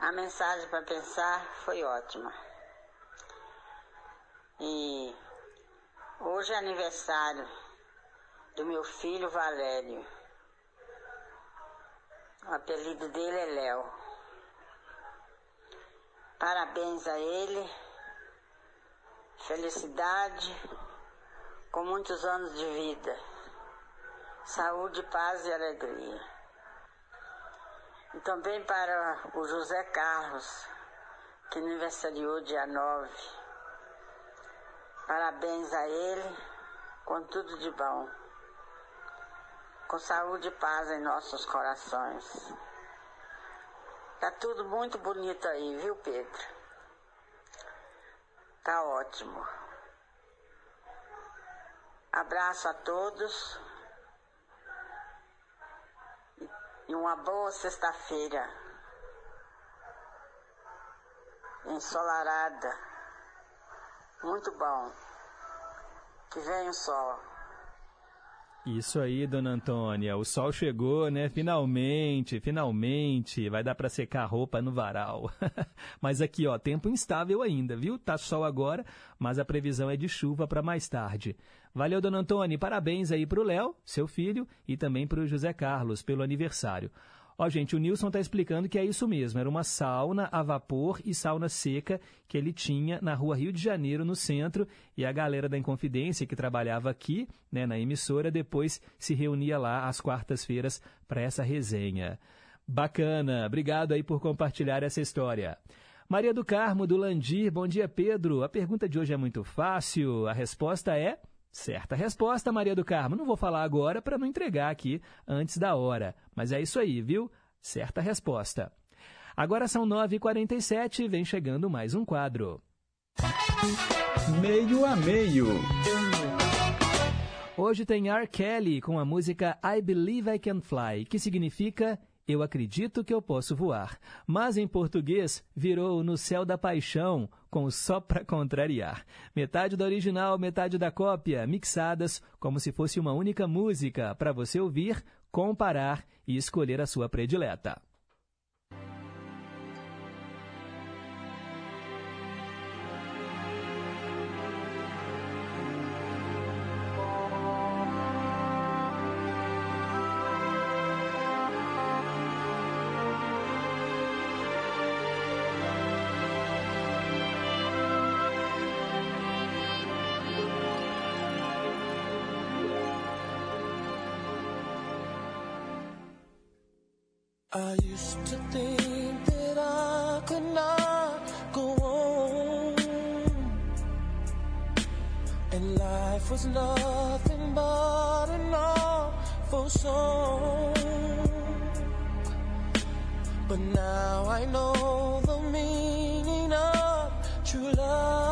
A mensagem para pensar foi ótima. E hoje é aniversário do meu filho Valério. O apelido dele é Léo. Parabéns a ele. Felicidade, com muitos anos de vida. Saúde, paz e alegria. E também para o José Carlos, que aniversariou dia 9. Parabéns a ele, com tudo de bom. Com saúde e paz em nossos corações. Tá tudo muito bonito aí, viu, Pedro? Tá ótimo. Abraço a todos. E uma boa sexta-feira. Ensolarada. Muito bom. Que venha o sol. Isso aí, dona Antônia. O sol chegou, né? Finalmente, finalmente. Vai dar para secar a roupa no varal. [laughs] mas aqui, ó, tempo instável ainda, viu? Tá sol agora, mas a previsão é de chuva para mais tarde. Valeu, dona Antônia. Parabéns aí pro Léo, seu filho, e também pro José Carlos pelo aniversário. Ó, gente, o Nilson está explicando que é isso mesmo. Era uma sauna a vapor e sauna seca que ele tinha na rua Rio de Janeiro, no centro. E a galera da Inconfidência, que trabalhava aqui, né, na emissora, depois se reunia lá às quartas-feiras para essa resenha. Bacana. Obrigado aí por compartilhar essa história. Maria do Carmo, do Landir. Bom dia, Pedro. A pergunta de hoje é muito fácil. A resposta é Certa resposta, Maria do Carmo. Não vou falar agora para não entregar aqui antes da hora. Mas é isso aí, viu? Certa resposta. Agora são 9h47 vem chegando mais um quadro. Meio a meio. Hoje tem R. Kelly com a música I Believe I Can Fly, que significa Eu acredito que eu posso voar. Mas em português virou No Céu da Paixão, com Só Pra Contrariar. Metade da original, metade da cópia, mixadas como se fosse uma única música para você ouvir, comparar e escolher a sua predileta. To think that I could not go on, and life was nothing but an awful song. But now I know the meaning of true love.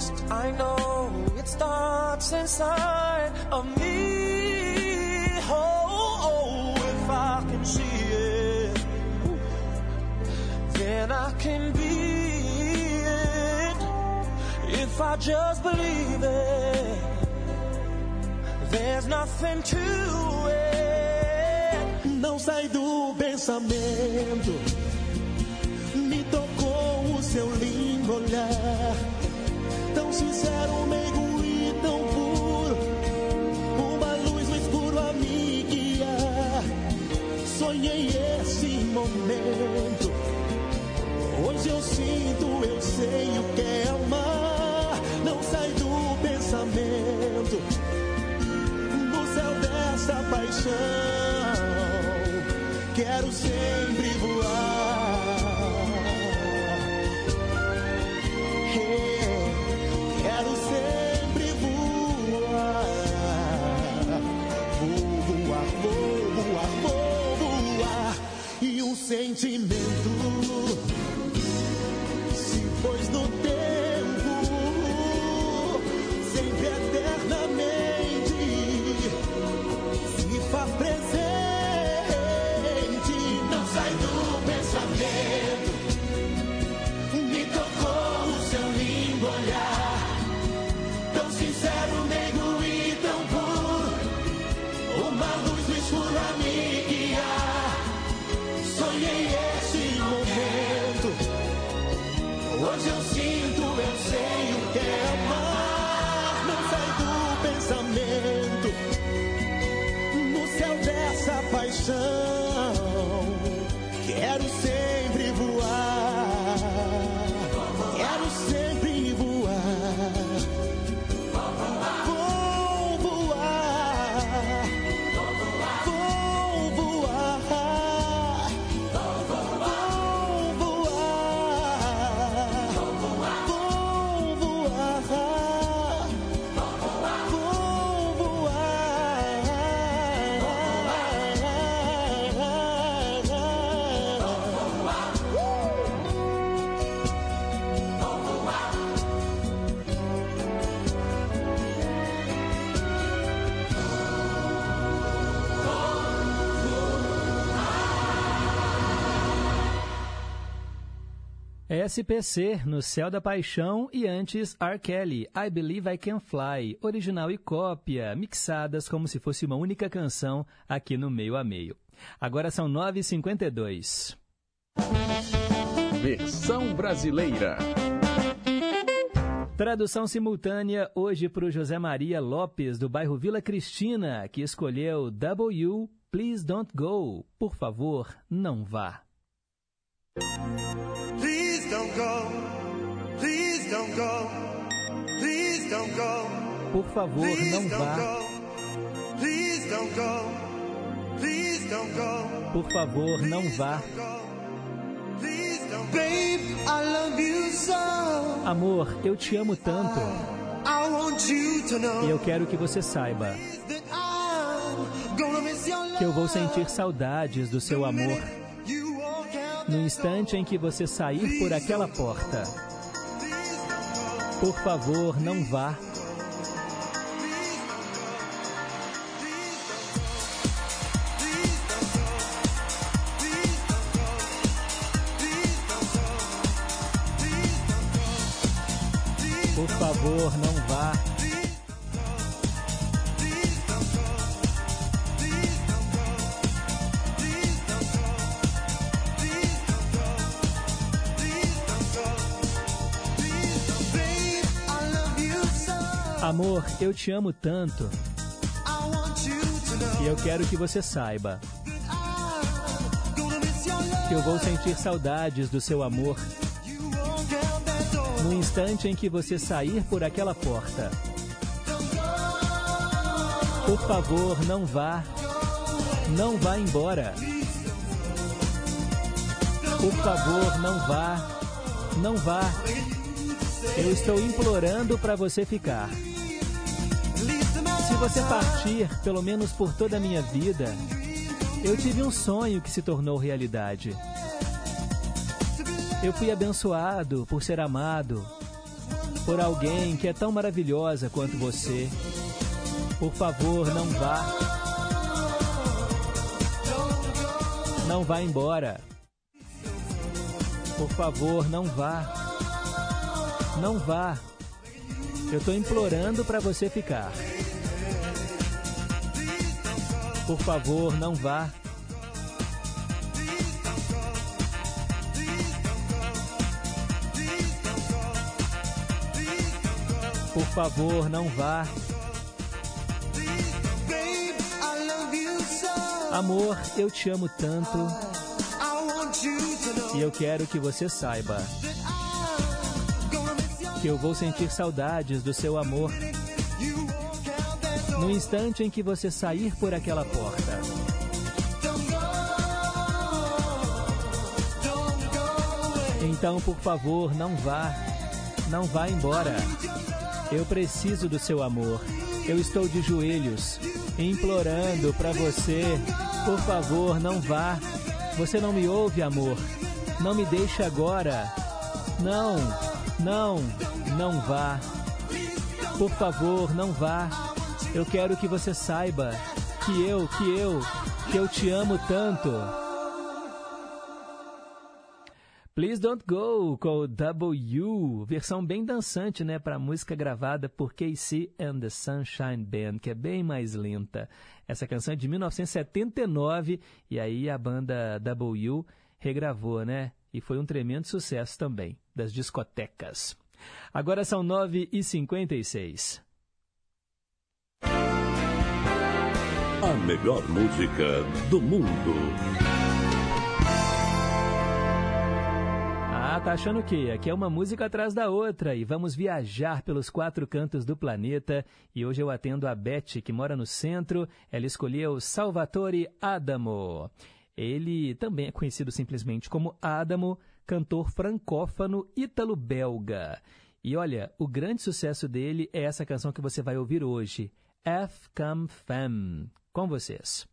first, I know it starts inside of me. Oh, oh, if I can see it, then I can be it. If I just believe it, there's nothing to it. Não sai do pensamento. Me tocou o seu lindo olhar. Sincero, meigo e tão puro. Uma luz no escuro a me guiar. Sonhei esse momento. Hoje eu sinto, eu sei o que é amar. Não sai do pensamento. No céu dessa paixão. quero sempre voar. Sentimento SPC, No Céu da Paixão e antes R. Kelly, I Believe I Can Fly, original e cópia, mixadas como se fosse uma única canção aqui no meio a meio. Agora são 9h52. Versão brasileira. Tradução simultânea hoje para o José Maria Lopes, do bairro Vila Cristina, que escolheu W, Please Don't Go. Por favor, não vá. Por favor, Please não don't vá. go. Please don't go. Please don't go. Por favor, não vá. Please don't Babe, I love you so. Amor, eu te amo tanto I want you to know e eu quero que você saiba que eu vou sentir saudades do seu amor no instante em que você sair por aquela porta. Por favor, não vá. Por favor, não vá. Amor, eu te amo tanto e eu quero que você saiba que eu vou sentir saudades do seu amor no instante em que você sair por aquela porta. Por favor, não vá. Não vá embora. Por favor, não vá. Não vá. Eu estou implorando para você ficar. Você partir, pelo menos por toda a minha vida, eu tive um sonho que se tornou realidade. Eu fui abençoado por ser amado por alguém que é tão maravilhosa quanto você. Por favor, não vá. Não vá embora. Por favor, não vá. Não vá. Eu estou implorando para você ficar. Por favor, não vá. Por favor, não vá. Amor, eu te amo tanto e eu quero que você saiba que eu vou sentir saudades do seu amor no instante em que você sair por aquela porta. Então, por favor, não vá. Não vá embora. Eu preciso do seu amor. Eu estou de joelhos, implorando para você. Por favor, não vá. Você não me ouve, amor. Não me deixe agora. Não, não, não vá. Por favor, não vá. Eu quero que você saiba que eu, que eu, que eu te amo tanto. Please Don't Go com W, versão bem dançante, né, para música gravada por KC and the Sunshine Band, que é bem mais lenta. Essa canção é de 1979 e aí a banda W regravou, né? E foi um tremendo sucesso também das discotecas. Agora são 9h56. A melhor música do mundo. Ah, tá achando o quê? Aqui é uma música atrás da outra e vamos viajar pelos quatro cantos do planeta. E hoje eu atendo a Beth, que mora no centro. Ela escolheu Salvatore Adamo. Ele também é conhecido simplesmente como Adamo, cantor francófano ítalo-belga. E olha, o grande sucesso dele é essa canção que você vai ouvir hoje, F Come Femme. Com vocês.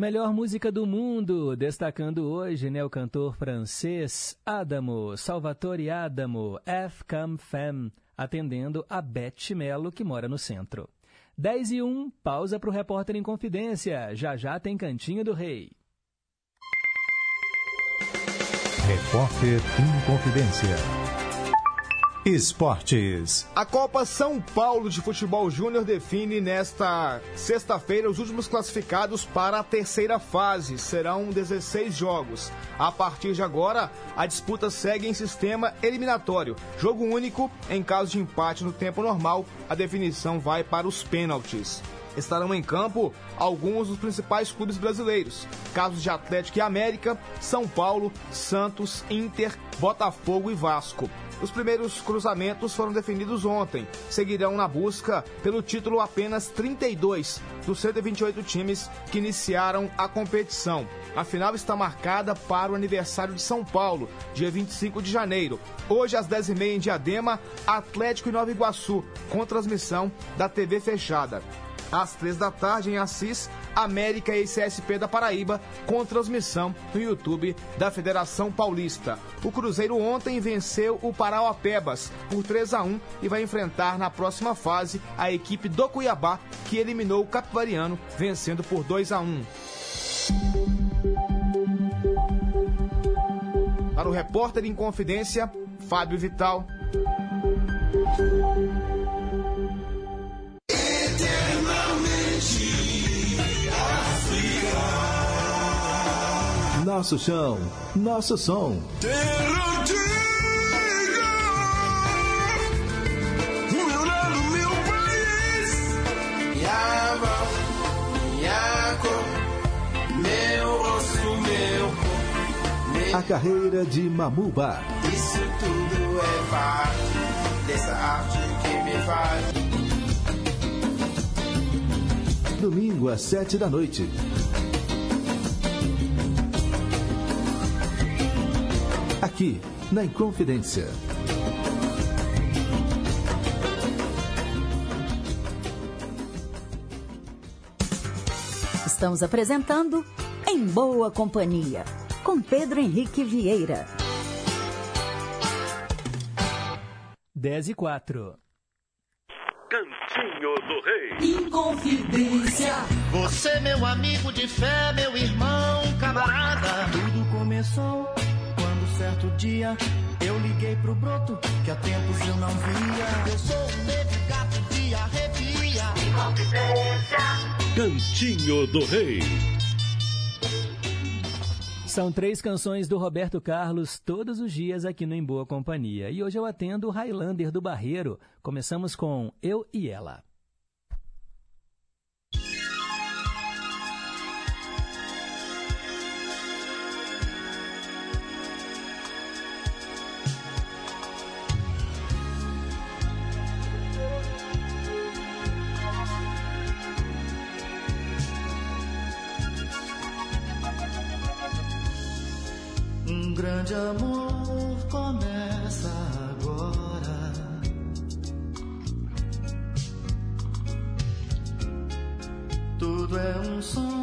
Melhor música do mundo, destacando hoje né, o cantor francês Adamo, Salvatore Adamo, F. Cam Femme, atendendo a Beth Mello, que mora no centro. 10 e 1, pausa para o repórter em confidência. Já já tem Cantinho do Rei. Repórter em Confidência. Esportes. A Copa São Paulo de Futebol Júnior define nesta sexta-feira os últimos classificados para a terceira fase. Serão 16 jogos. A partir de agora, a disputa segue em sistema eliminatório. Jogo único, em caso de empate no tempo normal, a definição vai para os pênaltis. Estarão em campo alguns dos principais clubes brasileiros. Casos de Atlético e América, São Paulo, Santos, Inter, Botafogo e Vasco. Os primeiros cruzamentos foram definidos ontem. Seguirão na busca pelo título apenas 32 dos 128 times que iniciaram a competição. A final está marcada para o aniversário de São Paulo, dia 25 de janeiro. Hoje, às 10h30 em Diadema, Atlético e Nova Iguaçu, com transmissão da TV fechada às três da tarde em Assis, América e CSP da Paraíba, com transmissão no YouTube da Federação Paulista. O Cruzeiro ontem venceu o Parauapebas por 3 a 1 e vai enfrentar na próxima fase a equipe do Cuiabá, que eliminou o Capivariano, vencendo por 2 a 1. Para o repórter em confidência, Fábio Vital. Nosso chão, nosso som. Minha avó, minha cor, meu rosto, meu corpo. A carreira de Mamuba. Isso tudo é parte dessa arte que me faz. Domingo às sete da noite. Aqui, na Inconfidência. Estamos apresentando Em Boa Companhia, com Pedro Henrique Vieira. 10 e 4. Cantinho do Rei. Inconfidência. Você, meu amigo de fé, meu irmão, camarada. Tudo começou quando certo dia eu liguei pro broto que há tempos eu não via. Eu sou um negro gato de arrepia. Inconfidência. Cantinho do Rei. São três canções do Roberto Carlos todos os dias aqui no Em Boa Companhia. E hoje eu atendo o Highlander do Barreiro. Começamos com Eu e Ela. Grande amor começa agora. Tudo é um sonho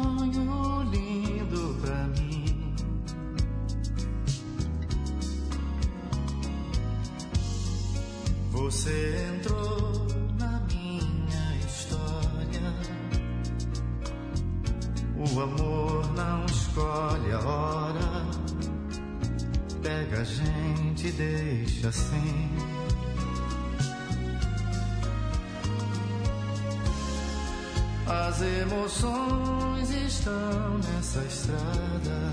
emoções estão nessa estrada.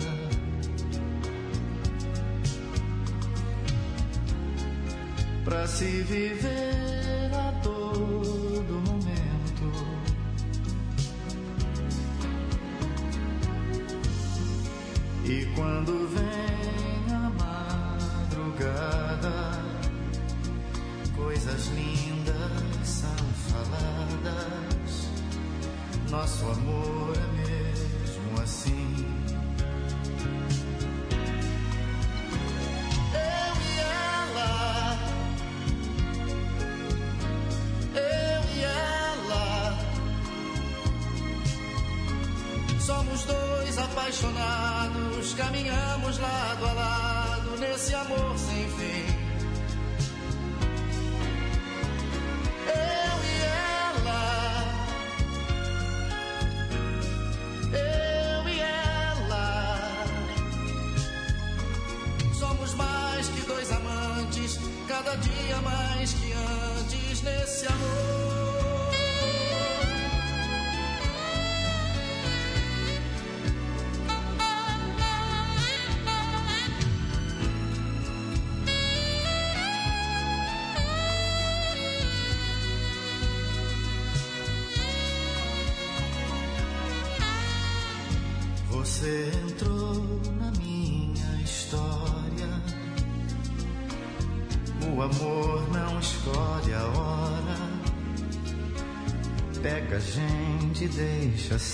Pra se viver a todo momento. E quando vem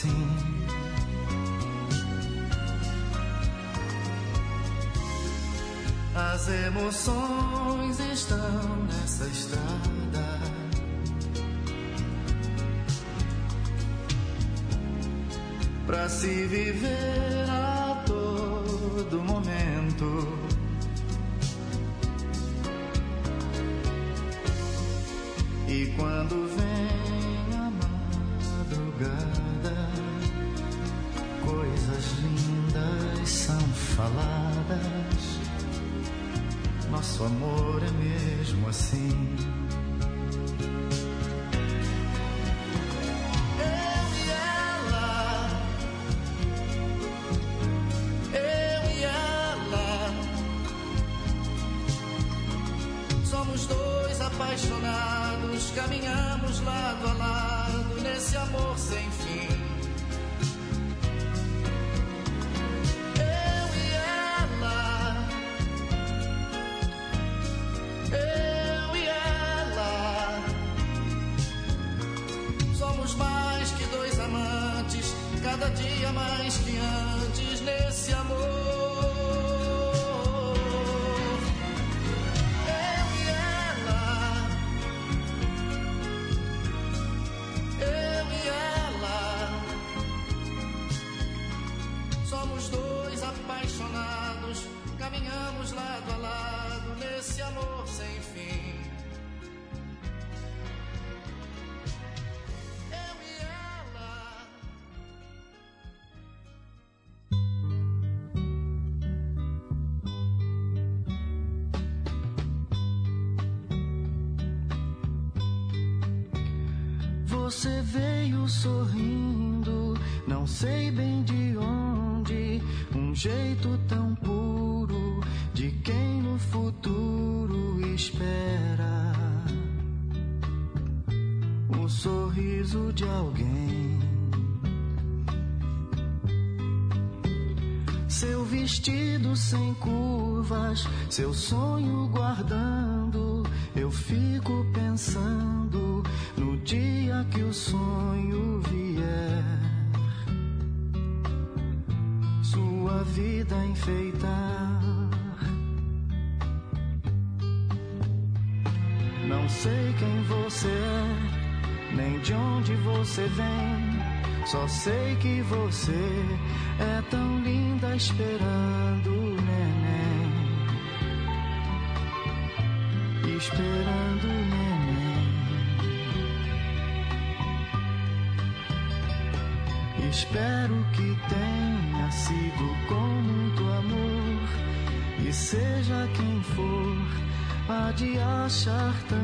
assim. As emoções estão nessa estrada. Pra se viver sorrindo, não sei bem de onde, um jeito tão puro de quem no futuro espera o sorriso de alguém. Seu vestido sem curvas, seu sonho guardando você vem. Só sei que você é tão linda esperando o neném. Esperando o neném. Espero que tenha sido com muito amor. E seja quem for, há de achar também.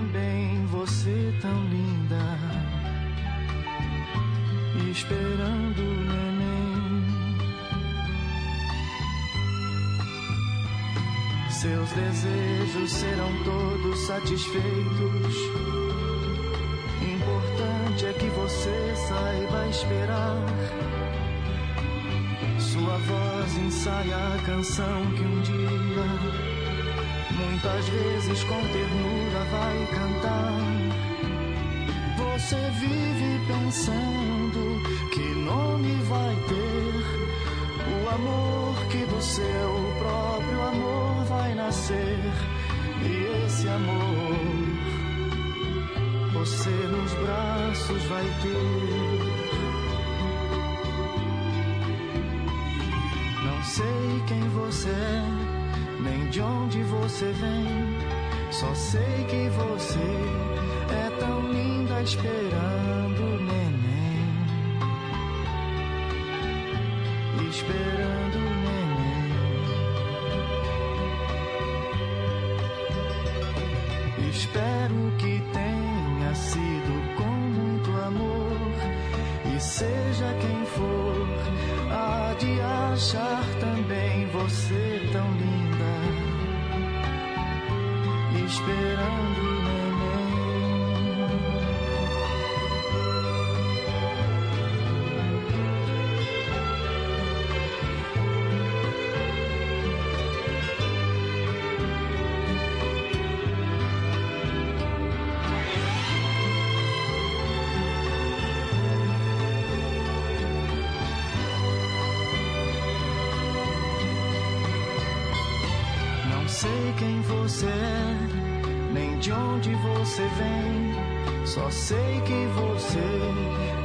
Seus desejos serão todos satisfeitos. Importante é que você saiba esperar. Sua voz ensaia a canção que um dia, muitas vezes com ternura, vai cantar. Você vive pensando que nome vai ter o amor que do amor nascer. E esse amor você nos braços vai ter. Não sei quem você é, nem de onde você vem. Só sei que você é tão linda esperando neném. Esperando Espero que tenha sido com muito amor. E seja quem for, há de achar também você tão linda. Esperando você nem de onde você vem. Só sei que você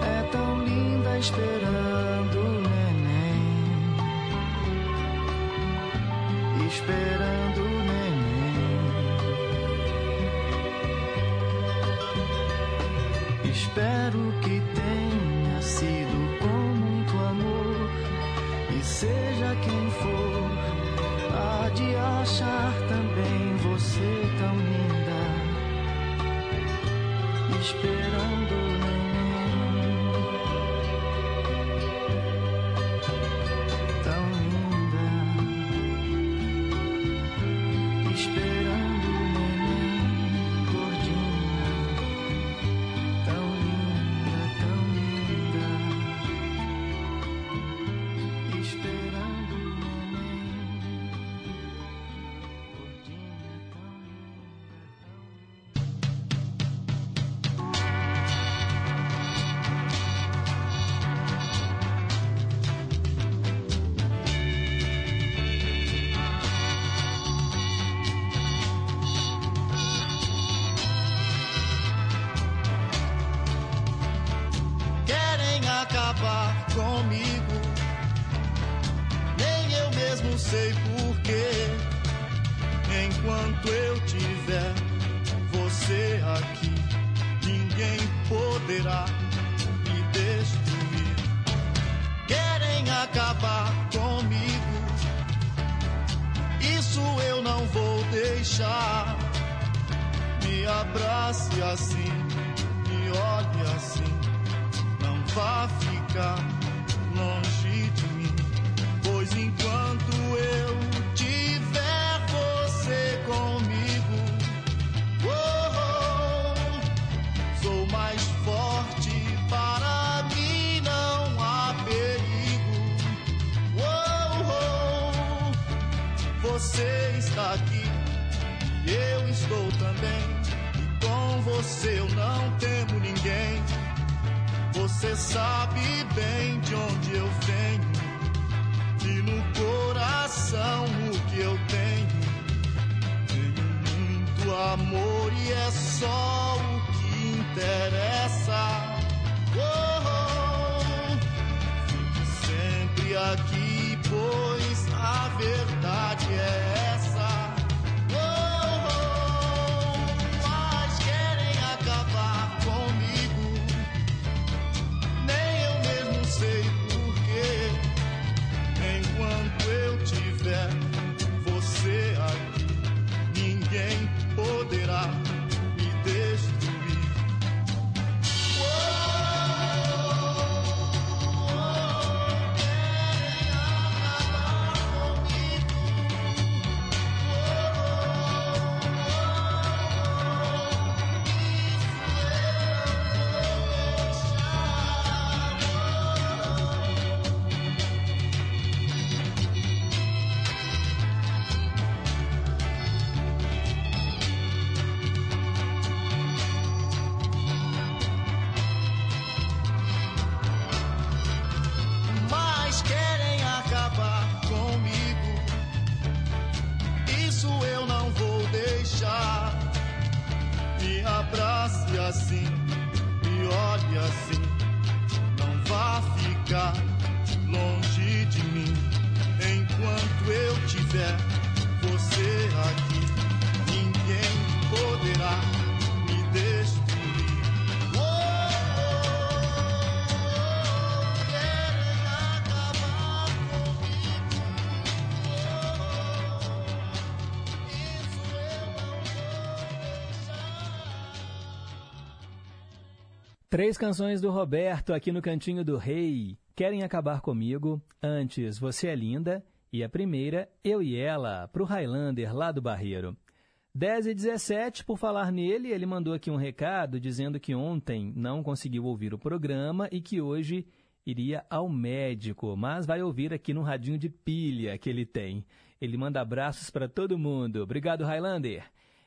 é tão linda esperando o neném. Esperando o neném. Espero que tenha sido com esperando o Três canções do Roberto aqui no Cantinho do Rei. Querem acabar comigo? Antes, Você é Linda. E a primeira, Eu e Ela, para o Highlander lá do Barreiro. 10 e 17, por falar nele, ele mandou aqui um recado dizendo que ontem não conseguiu ouvir o programa e que hoje iria ao médico, mas vai ouvir aqui no radinho de pilha que ele tem. Ele manda abraços para todo mundo. Obrigado, Highlander.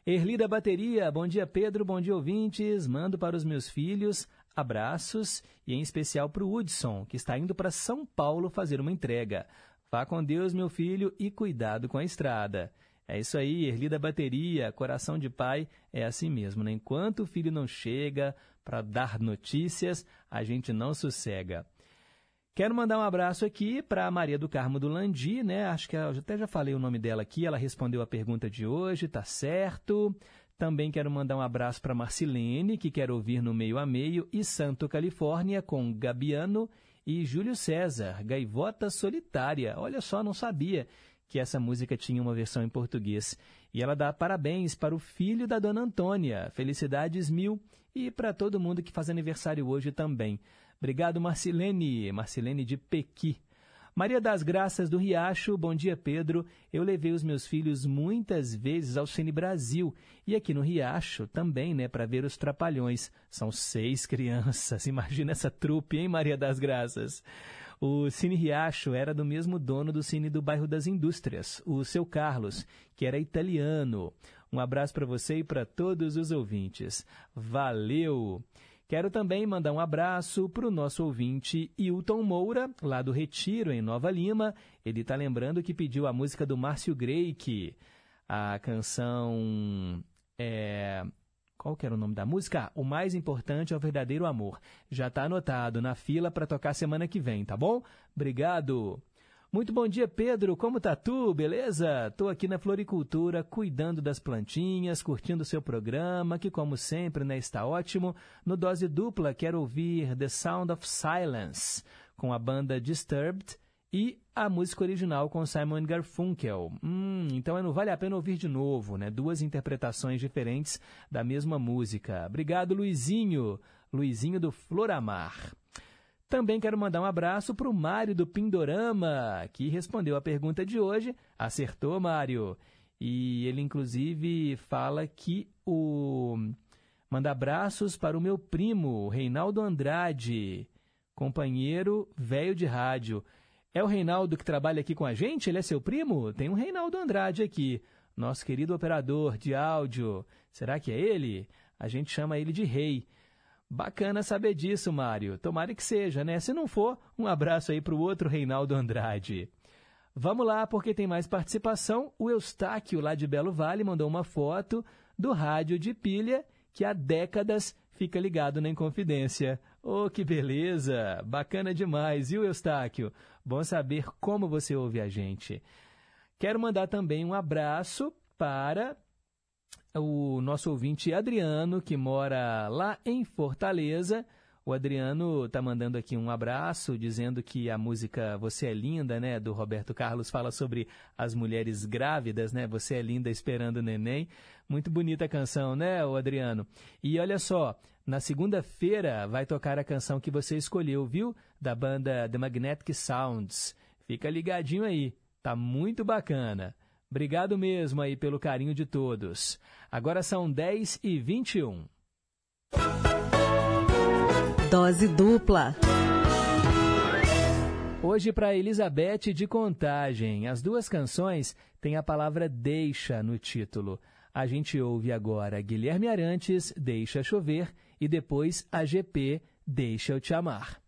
Erli da Bateria, bom dia Pedro, bom dia ouvintes. Mando para os meus filhos abraços e em especial para o Hudson, que está indo para São Paulo fazer uma entrega. Vá com Deus, meu filho, e cuidado com a estrada. É isso aí, Erli da Bateria, coração de pai é assim mesmo, né? Enquanto o filho não chega para dar notícias, a gente não sossega. Quero mandar um abraço aqui para a Maria do Carmo do Landi, né? Acho que eu até já falei o nome dela aqui, ela respondeu a pergunta de hoje, tá certo. Também quero mandar um abraço para Marcilene, que quer ouvir no meio a meio, e Santo Califórnia com Gabiano e Júlio César, Gaivota Solitária. Olha só, não sabia que essa música tinha uma versão em português. E ela dá parabéns para o filho da dona Antônia, felicidades mil, e para todo mundo que faz aniversário hoje também. Obrigado, Marcilene, Marcilene de Pequi. Maria das Graças do Riacho, bom dia, Pedro. Eu levei os meus filhos muitas vezes ao Cine Brasil e aqui no Riacho também, né, para ver os Trapalhões. São seis [laughs] crianças. Imagina essa trupe, hein, Maria das Graças? O Cine Riacho era do mesmo dono do Cine do Bairro das Indústrias, o seu Carlos, que era italiano. Um abraço para você e para todos os ouvintes. Valeu! Quero também mandar um abraço para o nosso ouvinte Hilton Moura, lá do Retiro, em Nova Lima. Ele está lembrando que pediu a música do Márcio Greik, a canção. É... Qual que era o nome da música? O mais importante é o verdadeiro amor. Já está anotado na fila para tocar semana que vem, tá bom? Obrigado! Muito bom dia, Pedro. Como tá tu? Beleza? Tô aqui na floricultura, cuidando das plantinhas, curtindo o seu programa, que como sempre, né, está ótimo. No dose dupla, quero ouvir The Sound of Silence, com a banda Disturbed, e a música original com Simon Garfunkel. Hum, então não vale a pena ouvir de novo, né? Duas interpretações diferentes da mesma música. Obrigado, Luizinho. Luizinho do Floramar. Também quero mandar um abraço para o Mário do Pindorama, que respondeu a pergunta de hoje. Acertou, Mário. E ele, inclusive, fala que o. Manda abraços para o meu primo, Reinaldo Andrade, companheiro velho de rádio. É o Reinaldo que trabalha aqui com a gente? Ele é seu primo? Tem um Reinaldo Andrade aqui, nosso querido operador de áudio. Será que é ele? A gente chama ele de Rei. Bacana saber disso, Mário. Tomara que seja, né? Se não for, um abraço aí para o outro Reinaldo Andrade. Vamos lá, porque tem mais participação. O Eustáquio, lá de Belo Vale, mandou uma foto do rádio de pilha que há décadas fica ligado na Inconfidência. Oh, que beleza! Bacana demais, viu, Eustáquio? Bom saber como você ouve a gente. Quero mandar também um abraço para o nosso ouvinte Adriano, que mora lá em Fortaleza. O Adriano está mandando aqui um abraço, dizendo que a música Você é Linda, né, do Roberto Carlos, fala sobre as mulheres grávidas, né? Você é linda esperando o neném. Muito bonita a canção, né, o Adriano? E olha só, na segunda-feira vai tocar a canção que você escolheu, viu? Da banda The Magnetic Sounds. Fica ligadinho aí, tá muito bacana. Obrigado mesmo aí pelo carinho de todos. Agora são 10 e 21. Dose dupla. Hoje para Elizabeth de Contagem. As duas canções têm a palavra deixa no título. A gente ouve agora Guilherme Arantes, Deixa Chover, e depois a GP, Deixa Eu Te Amar.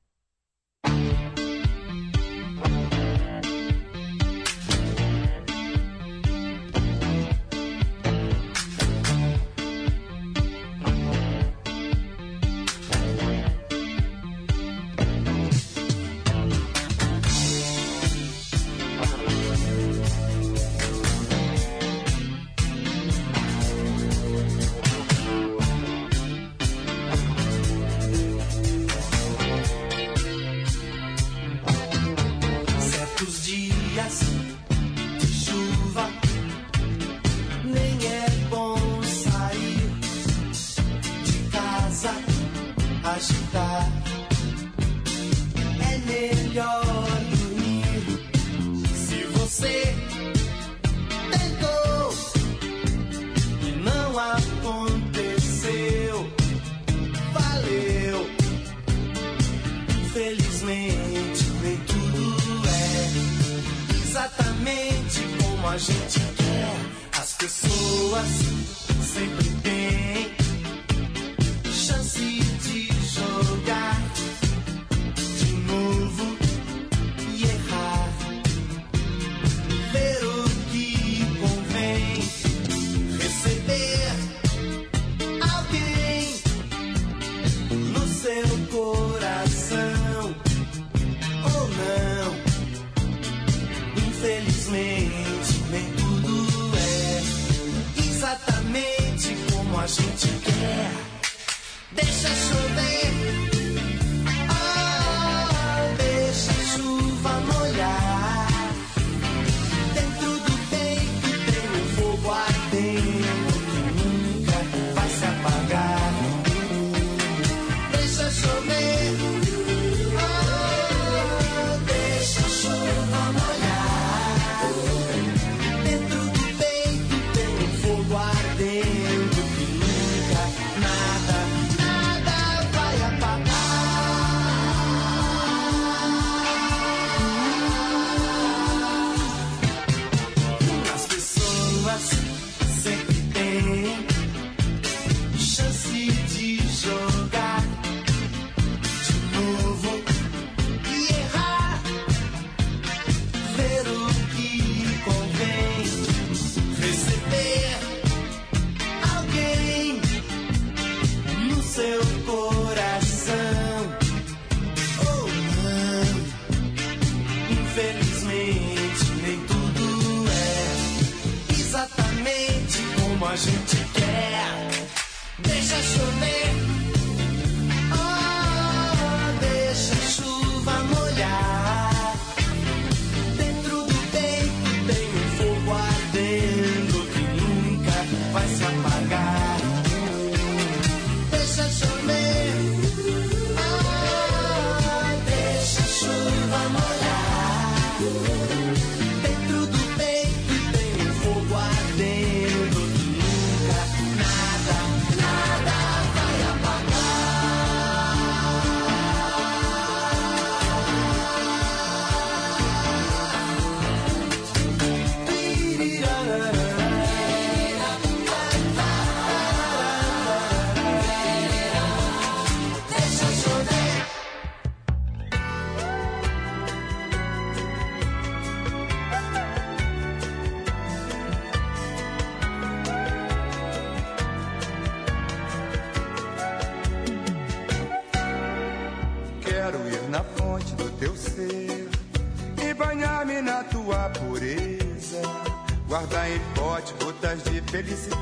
felicidad.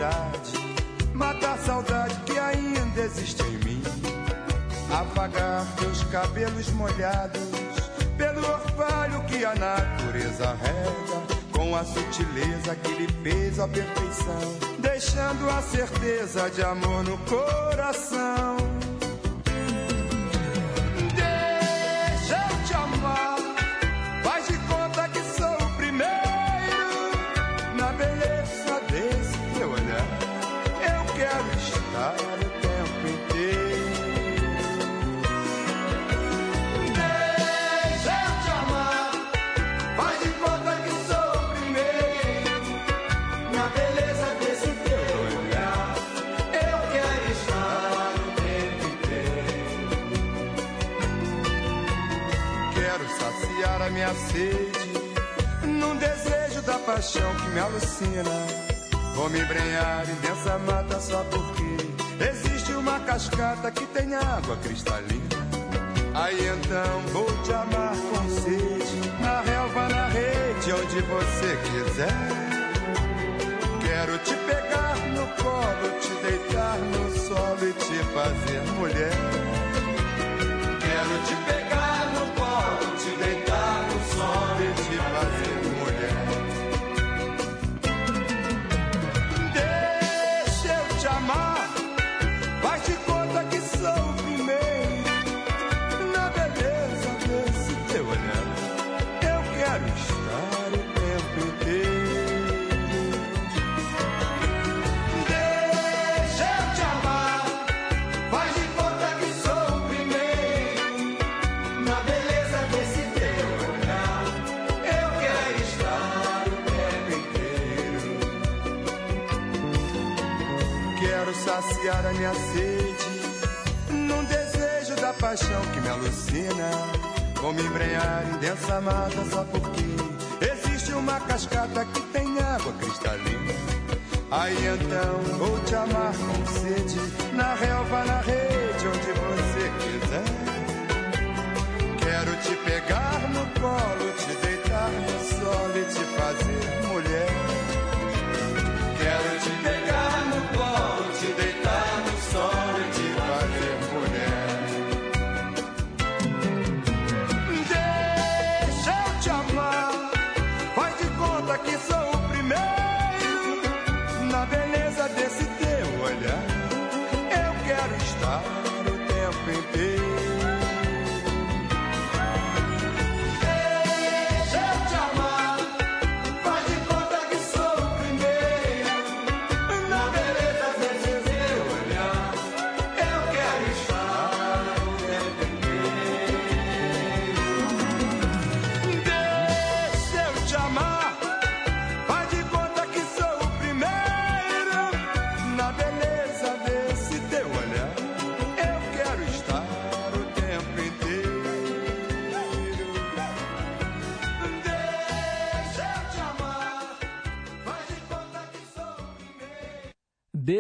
essa mata só porque existe uma cascata que tem água cristalina. Aí então vou te amar com sede, na relva, na rede, onde você quiser. Quero te pegar no colo, te deitar no solo e te fazer mulher. Quero te pegar no colo, te deitar saciar a minha sede, num desejo da paixão que me alucina. Vou me embrenhar em densa mata só porque existe uma cascata que tem água cristalina. Aí então vou te amar com sede, na relva, na rede, onde você quiser. Quero te pegar no colo, te deitar no solo e te fazer mulher.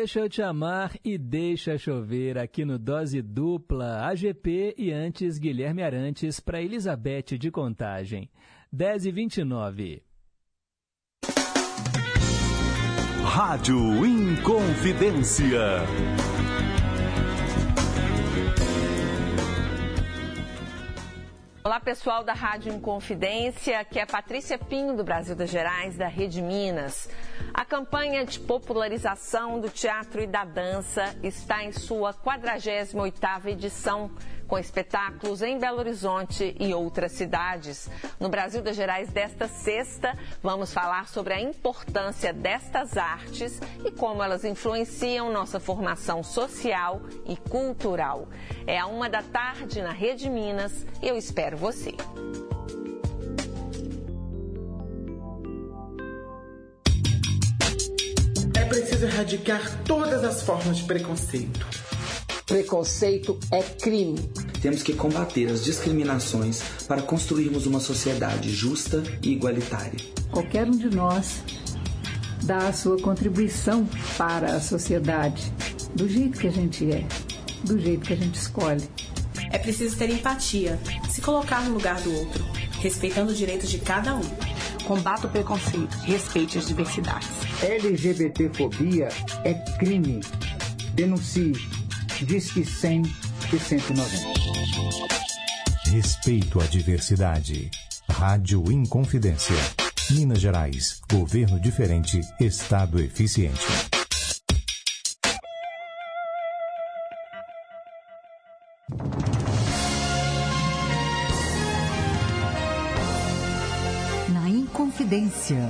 Deixa eu te amar e deixa chover aqui no Dose Dupla, AGP e antes Guilherme Arantes para Elizabeth de Contagem. 10 e 29. Rádio Inconfidência. Olá pessoal da Rádio Inconfidência, que é Patrícia Pinho do Brasil das Gerais, da Rede Minas. A campanha de popularização do teatro e da dança está em sua 48ª edição, com espetáculos em Belo Horizonte e outras cidades. No Brasil das Gerais desta sexta, vamos falar sobre a importância destas artes e como elas influenciam nossa formação social e cultural. É a uma da tarde na Rede Minas e eu espero você. É preciso erradicar todas as formas de preconceito. Preconceito é crime. Temos que combater as discriminações para construirmos uma sociedade justa e igualitária. Qualquer um de nós dá a sua contribuição para a sociedade, do jeito que a gente é, do jeito que a gente escolhe. É preciso ter empatia, se colocar no lugar do outro, respeitando os direitos de cada um. Combata o preconceito, respeite as diversidades. LGBTfobia é crime. Denuncie. Disque 100 e 190. Respeito à diversidade. Rádio Inconfidência. Minas Gerais. Governo diferente. Estado eficiente. Na Inconfidência.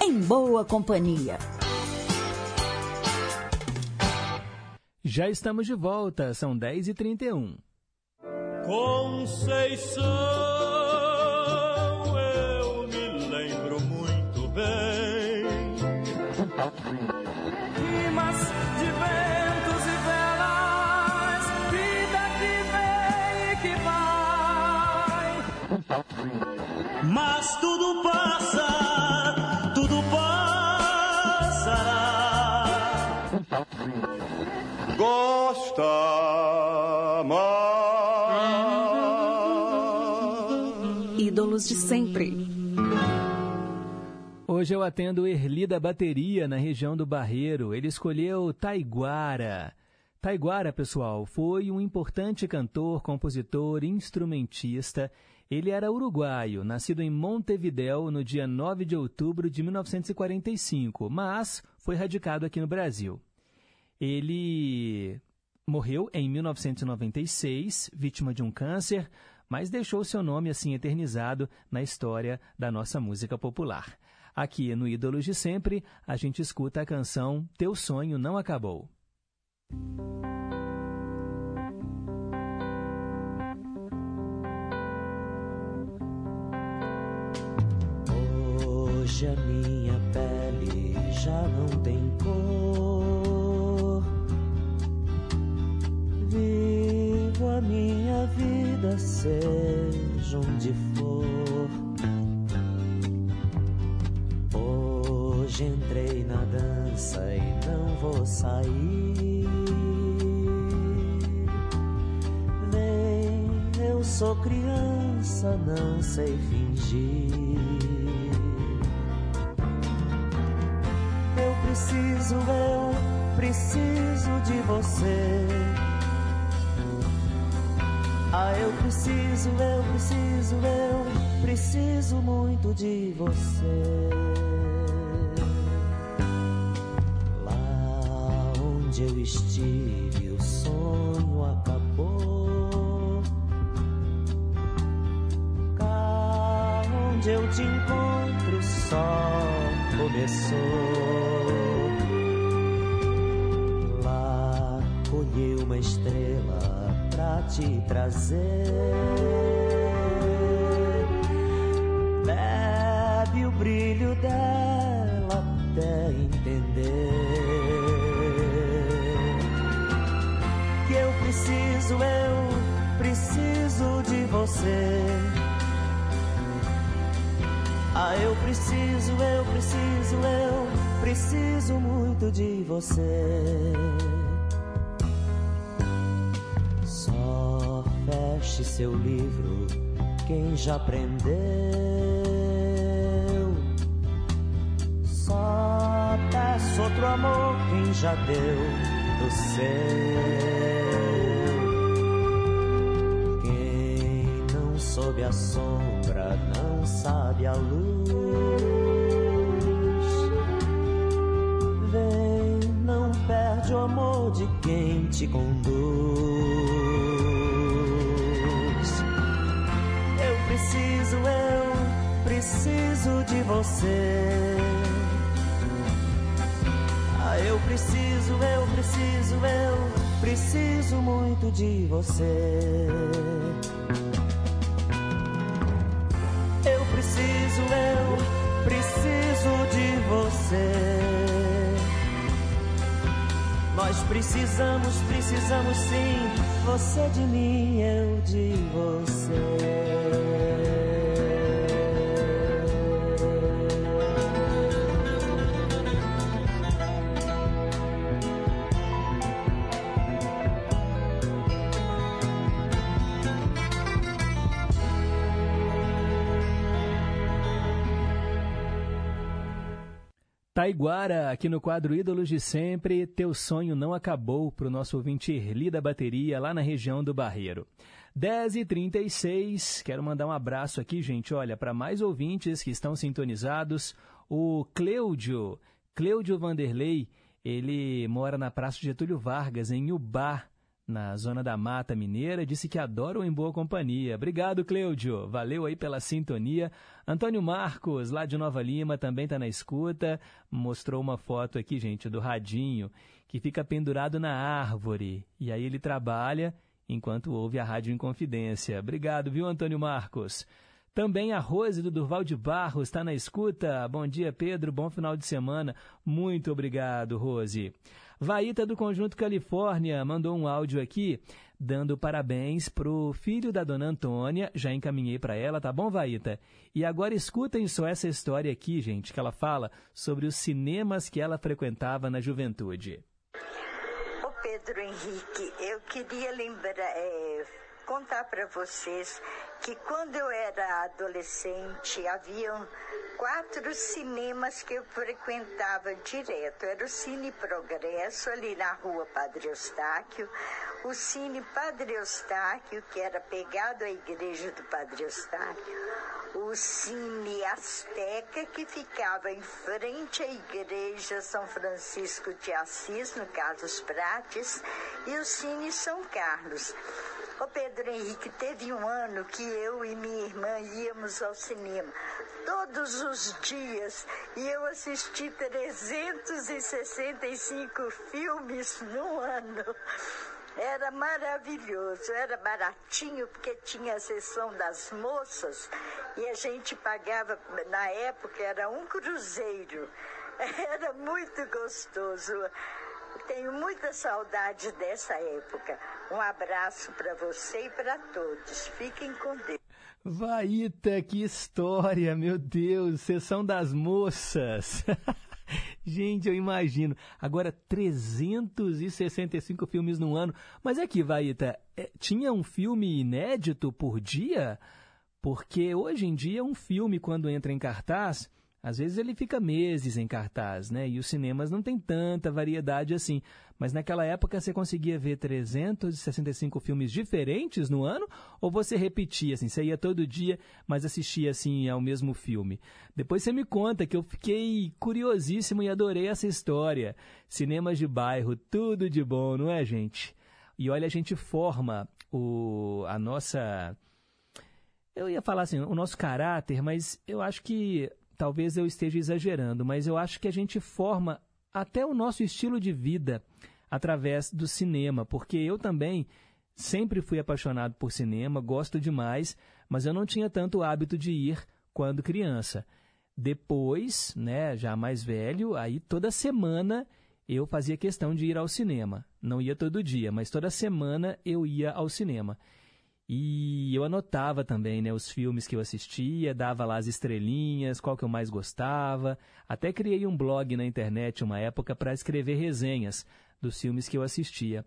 Em Boa Companhia. Já estamos de volta, são 10h31. Conceição, eu me lembro muito bem. Rimas de ventos e velas, vida que vem e que vai. Mas tudo passa, Gosta mais. Ídolos de sempre. Hoje eu atendo Erli da Bateria, na região do Barreiro. Ele escolheu Taiguara. Taiguara, pessoal, foi um importante cantor, compositor, instrumentista. Ele era uruguaio, nascido em Montevidéu no dia 9 de outubro de 1945, mas foi radicado aqui no Brasil. Ele morreu em 1996, vítima de um câncer, mas deixou seu nome assim eternizado na história da nossa música popular. Aqui no Ídolos de Sempre, a gente escuta a canção Teu Sonho Não Acabou. Hoje a minha pele já não tem cor. Vivo a minha vida, seja onde for. Hoje entrei na dança e não vou sair. Vem, eu sou criança, não sei fingir. Preciso, eu preciso de você. Ah, eu preciso, eu preciso, eu preciso muito de você. Lá onde eu estive, o sonho acabou. Cá onde eu te encontro, só começou. Te trazer. Seu livro, quem já aprendeu. Só peço outro amor, quem já deu do seu. Quem não sob a sombra não sabe a luz. Vem, não perde o amor de quem te conduz. Preciso, eu preciso de você. Ah, eu preciso, eu preciso, eu preciso muito de você. Eu preciso, eu preciso de você. Nós precisamos, precisamos sim. Você de mim, eu de você. Taiguara, aqui no quadro Ídolos de Sempre, Teu Sonho Não Acabou, para o nosso ouvinte Erli da Bateria, lá na região do Barreiro. 10h36, quero mandar um abraço aqui, gente, olha, para mais ouvintes que estão sintonizados, o Cleudio, Cleudio Vanderlei, ele mora na Praça Getúlio Vargas, em Ubá, na zona da Mata Mineira, disse que adora o Em Boa Companhia. Obrigado, Cleudio. Valeu aí pela sintonia. Antônio Marcos, lá de Nova Lima, também está na escuta. Mostrou uma foto aqui, gente, do radinho, que fica pendurado na árvore. E aí ele trabalha enquanto ouve a Rádio Inconfidência. Obrigado, viu, Antônio Marcos? Também a Rose do Durval de Barros está na escuta. Bom dia, Pedro. Bom final de semana. Muito obrigado, Rose. Vaíta do Conjunto Califórnia mandou um áudio aqui dando parabéns pro filho da dona Antônia. Já encaminhei para ela, tá bom, Vaíta? E agora escutem só essa história aqui, gente, que ela fala sobre os cinemas que ela frequentava na juventude. Ô Pedro Henrique, eu queria lembrar, é, contar para vocês que quando eu era adolescente haviam quatro cinemas que eu frequentava direto. Era o Cine Progresso, ali na rua Padre Eustáquio, o Cine Padre Eustáquio, que era pegado à igreja do Padre Eustáquio, o Cine Azteca, que ficava em frente à igreja São Francisco de Assis, no Carlos Prates, e o Cine São Carlos. Ô Pedro Henrique, teve um ano que eu e minha irmã íamos ao cinema todos os dias e eu assisti 365 filmes no ano. Era maravilhoso, era baratinho porque tinha a sessão das moças e a gente pagava, na época era um cruzeiro. [laughs] Era muito gostoso. Tenho muita saudade dessa época. Um abraço para você e para todos. Fiquem com Deus. Vaíta, que história, meu Deus, sessão das moças. [laughs] Gente, eu imagino. Agora, 365 filmes no ano. Mas aqui, Vaíta, é, tinha um filme inédito por dia? Porque hoje em dia, um filme, quando entra em cartaz, às vezes ele fica meses em cartaz, né? E os cinemas não tem tanta variedade assim. Mas naquela época você conseguia ver 365 filmes diferentes no ano? Ou você repetia, assim, você ia todo dia, mas assistia, assim, ao mesmo filme? Depois você me conta que eu fiquei curiosíssimo e adorei essa história. Cinemas de bairro, tudo de bom, não é, gente? E olha, a gente forma o, a nossa... Eu ia falar assim, o nosso caráter, mas eu acho que talvez eu esteja exagerando, mas eu acho que a gente forma até o nosso estilo de vida através do cinema, porque eu também sempre fui apaixonado por cinema, gosto demais, mas eu não tinha tanto hábito de ir quando criança. Depois, né, já mais velho, aí toda semana eu fazia questão de ir ao cinema. Não ia todo dia, mas toda semana eu ia ao cinema. E eu anotava também né, os filmes que eu assistia, dava lá as estrelinhas, qual que eu mais gostava. Até criei um blog na internet uma época para escrever resenhas dos filmes que eu assistia.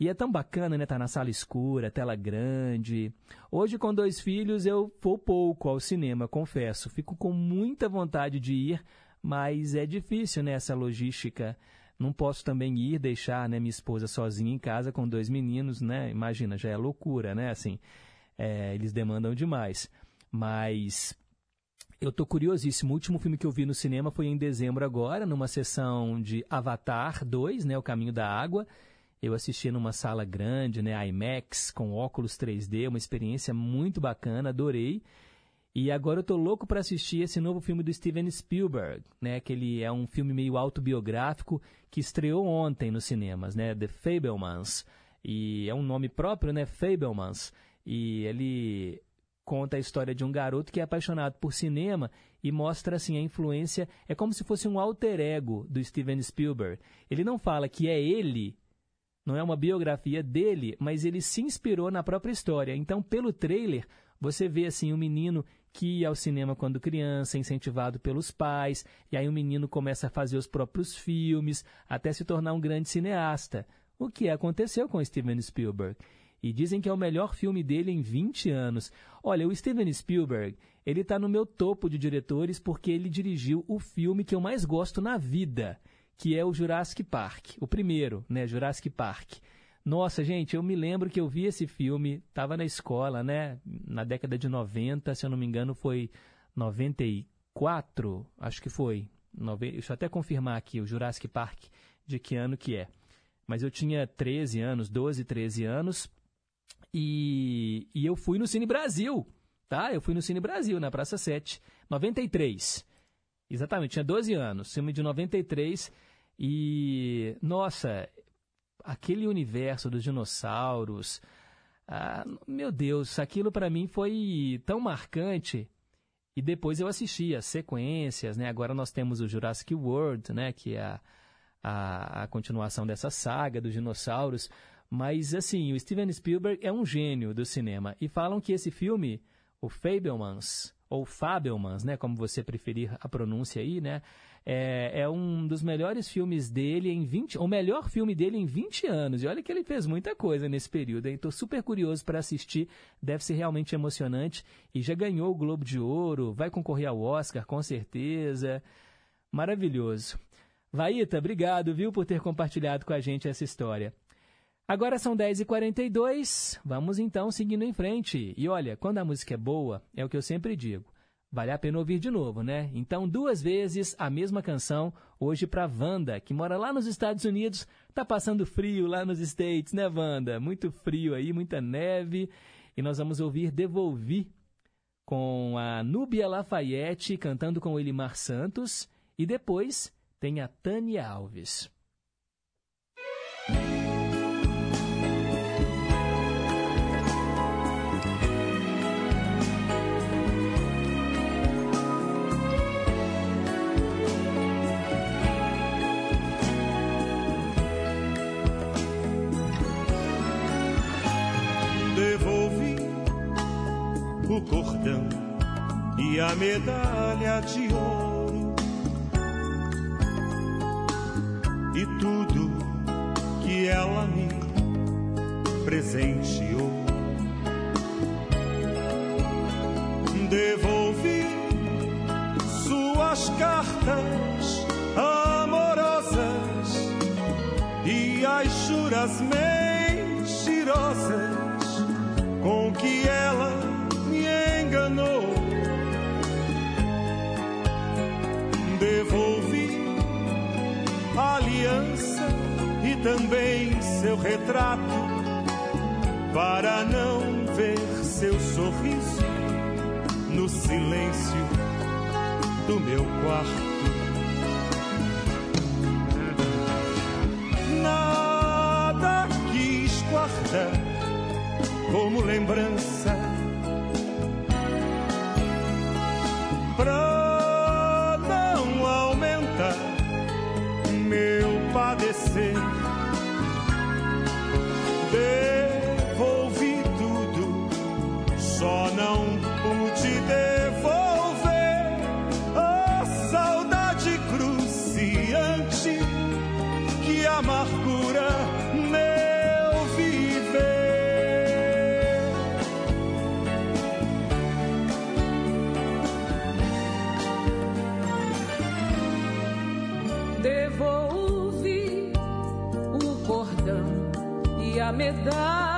E é tão bacana, né? Tá na sala escura, tela grande. Hoje, com dois filhos, eu vou pouco ao cinema, confesso. Fico com muita vontade de ir, mas é difícil, né? Essa logística não posso também ir deixar né, minha esposa sozinha em casa com dois meninos, né? Imagina, já é loucura, né? Assim, é, eles demandam demais. Mas eu tô curiosíssimo. O último filme que eu vi no cinema foi em dezembro agora, numa sessão de Avatar 2, né? O Caminho da Água. Eu assisti numa sala grande, né? IMAX, com óculos 3D, uma experiência muito bacana, adorei. E agora eu tô louco para assistir esse novo filme do Steven Spielberg, né? Que ele é um filme meio autobiográfico que estreou ontem nos cinemas, né? The Fablemans. E é um nome próprio, né? Fablemans. E ele conta a história de um garoto que é apaixonado por cinema e mostra assim a influência, é como se fosse um alter ego do Steven Spielberg. Ele não fala que é ele, não é uma biografia dele, mas ele se inspirou na própria história. Então, pelo trailer, você vê assim um menino que ia ao cinema quando criança, incentivado pelos pais, e aí o menino começa a fazer os próprios filmes, até se tornar um grande cineasta. O que aconteceu com Steven Spielberg? E dizem que é o melhor filme dele em 20 anos. Olha, o Steven Spielberg, ele está no meu topo de diretores porque ele dirigiu o filme que eu mais gosto na vida, que é o Jurassic Park. O primeiro, né, Jurassic Park. Nossa, gente, eu me lembro que eu vi esse filme, estava na escola, né? Na década de 90, se eu não me engano, foi 94, acho que foi. Deixa eu até confirmar aqui o Jurassic Park, de que ano que é. Mas eu tinha 13 anos, 12, 13 anos, e, e eu fui no Cine Brasil, tá? Eu fui no Cine Brasil, na Praça 7, 93. Exatamente, tinha 12 anos, filme de 93. E, nossa, aquele universo dos dinossauros, ah, meu Deus, aquilo para mim foi tão marcante. E depois eu assisti as sequências, né? Agora nós temos o Jurassic World, né? Que é a, a, a continuação dessa saga dos dinossauros. Mas, assim, o Steven Spielberg é um gênio do cinema. E falam que esse filme, o Fablemans, ou Fabelmans, né, como você preferir a pronúncia aí, né? É, é, um dos melhores filmes dele em 20, o melhor filme dele em 20 anos. E olha que ele fez muita coisa nesse período. Estou super curioso para assistir. Deve ser realmente emocionante. E já ganhou o Globo de Ouro, vai concorrer ao Oscar, com certeza. Maravilhoso. Vaíta, obrigado, viu, por ter compartilhado com a gente essa história. Agora são 10h42, vamos então seguindo em frente. E olha, quando a música é boa, é o que eu sempre digo, vale a pena ouvir de novo, né? Então, duas vezes a mesma canção, hoje para Wanda, que mora lá nos Estados Unidos, tá passando frio lá nos States, né, Wanda? Muito frio aí, muita neve. E nós vamos ouvir Devolvi, com a Núbia Lafayette cantando com o Elimar Santos, e depois tem a Tânia Alves. O cordão e a medalha de ouro e tudo que ela me presenteou. Devolvi suas cartas amorosas e as juras mentirosas com que ela enganou. Devolvi a aliança e também seu retrato para não ver seu sorriso no silêncio do meu quarto. Nada quis guardar como lembrança pra não aumentar meu padecer. E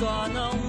Só não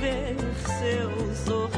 ver seu sorriso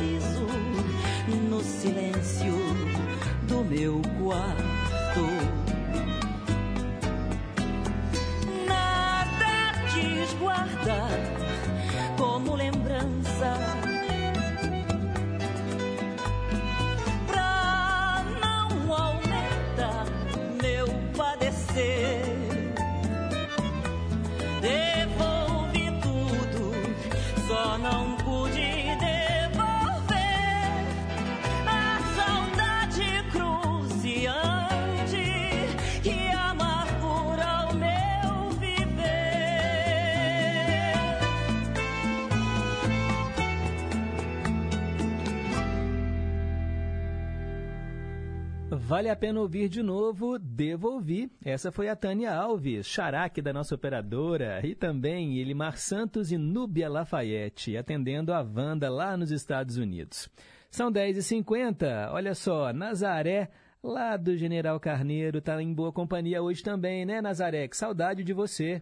Vale a pena ouvir de novo Devolvi. Essa foi a Tânia Alves, xaraque da nossa operadora, e também Elimar Santos e Núbia Lafayette, atendendo a Wanda lá nos Estados Unidos. São 10h50, olha só, Nazaré, lá do General Carneiro, está em boa companhia hoje também, né, Nazaré? Que saudade de você.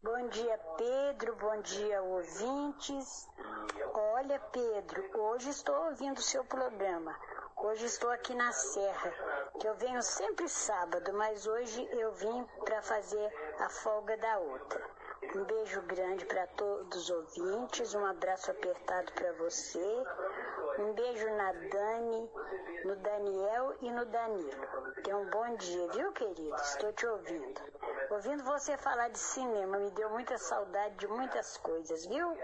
Bom dia, Pedro. Bom dia, ouvintes. Olha, Pedro, hoje estou ouvindo o seu programa. Hoje estou aqui na Serra, que eu venho sempre sábado, mas hoje eu vim para fazer a folga da outra. Um beijo grande para todos os ouvintes, um abraço apertado para você, um beijo na Dani, no Daniel e no Danilo. Tenha um bom dia, viu, querido? Estou te ouvindo. Ouvindo você falar de cinema, me deu muita saudade de muitas coisas, viu?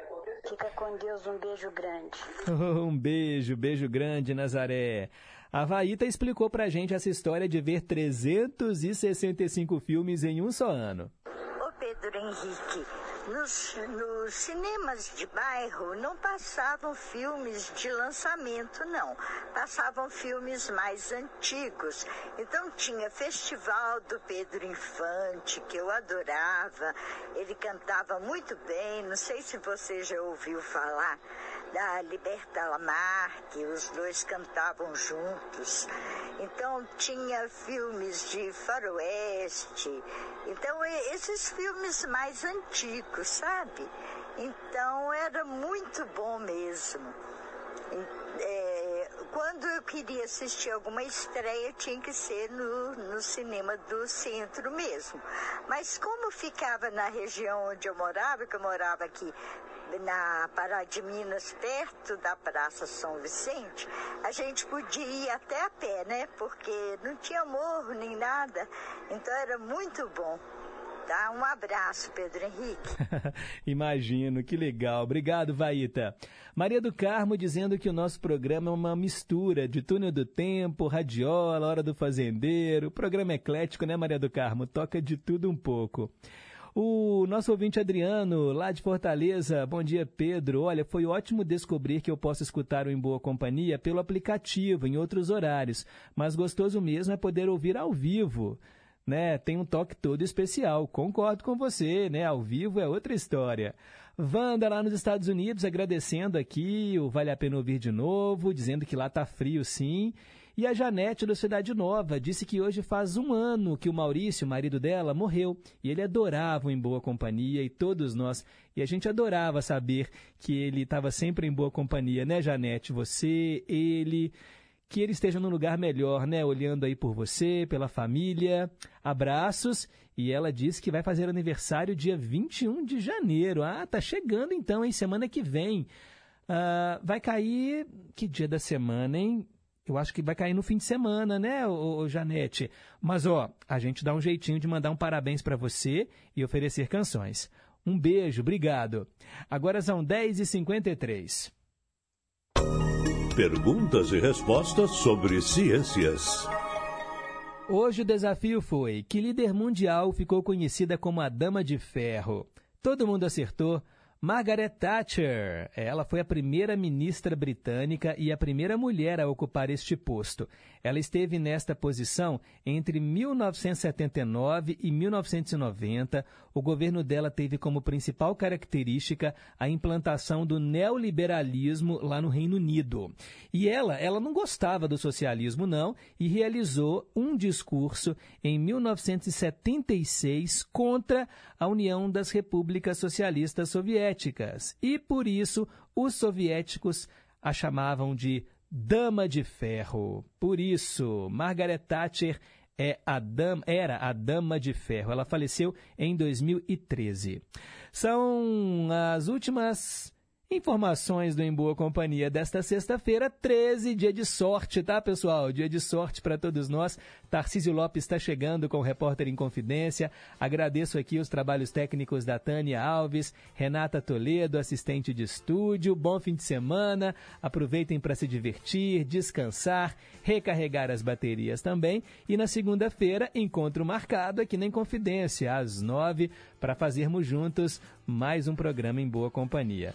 Fica com Deus, um beijo grande. [laughs] Um beijo, beijo grande, Nazaré. A Vaíta explicou pra gente essa história de ver 365 filmes em um só ano. Ô Pedro Henrique, nos, nos cinemas de bairro não passavam filmes de lançamento, não. Passavam filmes mais antigos. Então tinha Festival do Pedro Infante, que eu adorava. Ele cantava muito bem, não sei se você já ouviu falar da Liberta Lamarque, os dois cantavam juntos. Então tinha filmes de faroeste. Então esses filmes mais antigos, sabe? Então era muito bom mesmo. E, é, quando eu queria assistir alguma estreia, tinha que ser no, no cinema do centro mesmo. Mas como ficava na região onde eu morava, que eu morava aqui na Pará de Minas, perto da Praça São Vicente, a gente podia ir até a pé, né? Porque não tinha morro nem nada, então era muito bom. Tá? Um abraço, Pedro Henrique. [laughs] Imagino, que legal. Obrigado, Vaíta. Maria do Carmo dizendo que o nosso programa é uma mistura de túnel do tempo, radiola, hora do fazendeiro. Programa eclético, né, Maria do Carmo? Toca de tudo um pouco. O nosso ouvinte Adriano, lá de Fortaleza, bom dia Pedro. Olha, foi ótimo descobrir que eu posso escutar o Em Boa Companhia pelo aplicativo, em outros horários, mas gostoso mesmo é poder ouvir ao vivo. Né, tem um toque todo especial. Concordo com você, né? Ao vivo é outra história. Wanda lá nos Estados Unidos agradecendo aqui o Vale a Pena Ouvir de novo, dizendo que lá tá frio sim. E a Janete do Cidade Nova disse que hoje faz um ano que o Maurício, marido dela, morreu. E ele adorava o Em Boa Companhia e todos nós. E a gente adorava saber que ele estava sempre em boa companhia, né, Janete? Você, ele. Que ele esteja num lugar melhor, né? Olhando aí por você, pela família. Abraços. E ela disse que vai fazer aniversário dia 21 de janeiro. Ah, tá chegando então, hein? Semana que vem. Uh, vai cair. Que dia da semana, hein? Eu acho que vai cair no fim de semana, né, ô, Janete? Mas, ó, a gente dá um jeitinho de mandar um parabéns para você e oferecer canções. Um beijo, obrigado. Agora são 10h53. Perguntas e respostas sobre ciências. Hoje o desafio foi: que líder mundial ficou conhecida como a Dama de Ferro? Todo mundo acertou. Margaret Thatcher. Ela foi a primeira ministra britânica e a primeira mulher a ocupar este posto. Ela esteve nesta posição entre 1979 e 1990. O governo dela teve como principal característica a implantação do neoliberalismo lá no Reino Unido. E ela, ela não gostava do socialismo não e realizou um discurso em 1976 contra a União das Repúblicas Socialistas Soviéticas. E por isso os soviéticos a chamavam de Dama de Ferro. Por isso, Margaret Thatcher é a dama, era a Dama de Ferro. Ela faleceu em 2013. São as últimas Informações do Em Boa Companhia desta sexta-feira, 13, dia de sorte, tá, pessoal? Dia de sorte para todos nós. Tarcísio Lopes está chegando com o Repórter em Confidência. Agradeço aqui os trabalhos técnicos da Tânia Alves, Renata Toledo, assistente de estúdio. Bom fim de semana. Aproveitem para se divertir, descansar, recarregar as baterias também. E na segunda-feira, encontro marcado aqui na Inconfidência, às nove, para fazermos juntos mais um programa em Boa Companhia.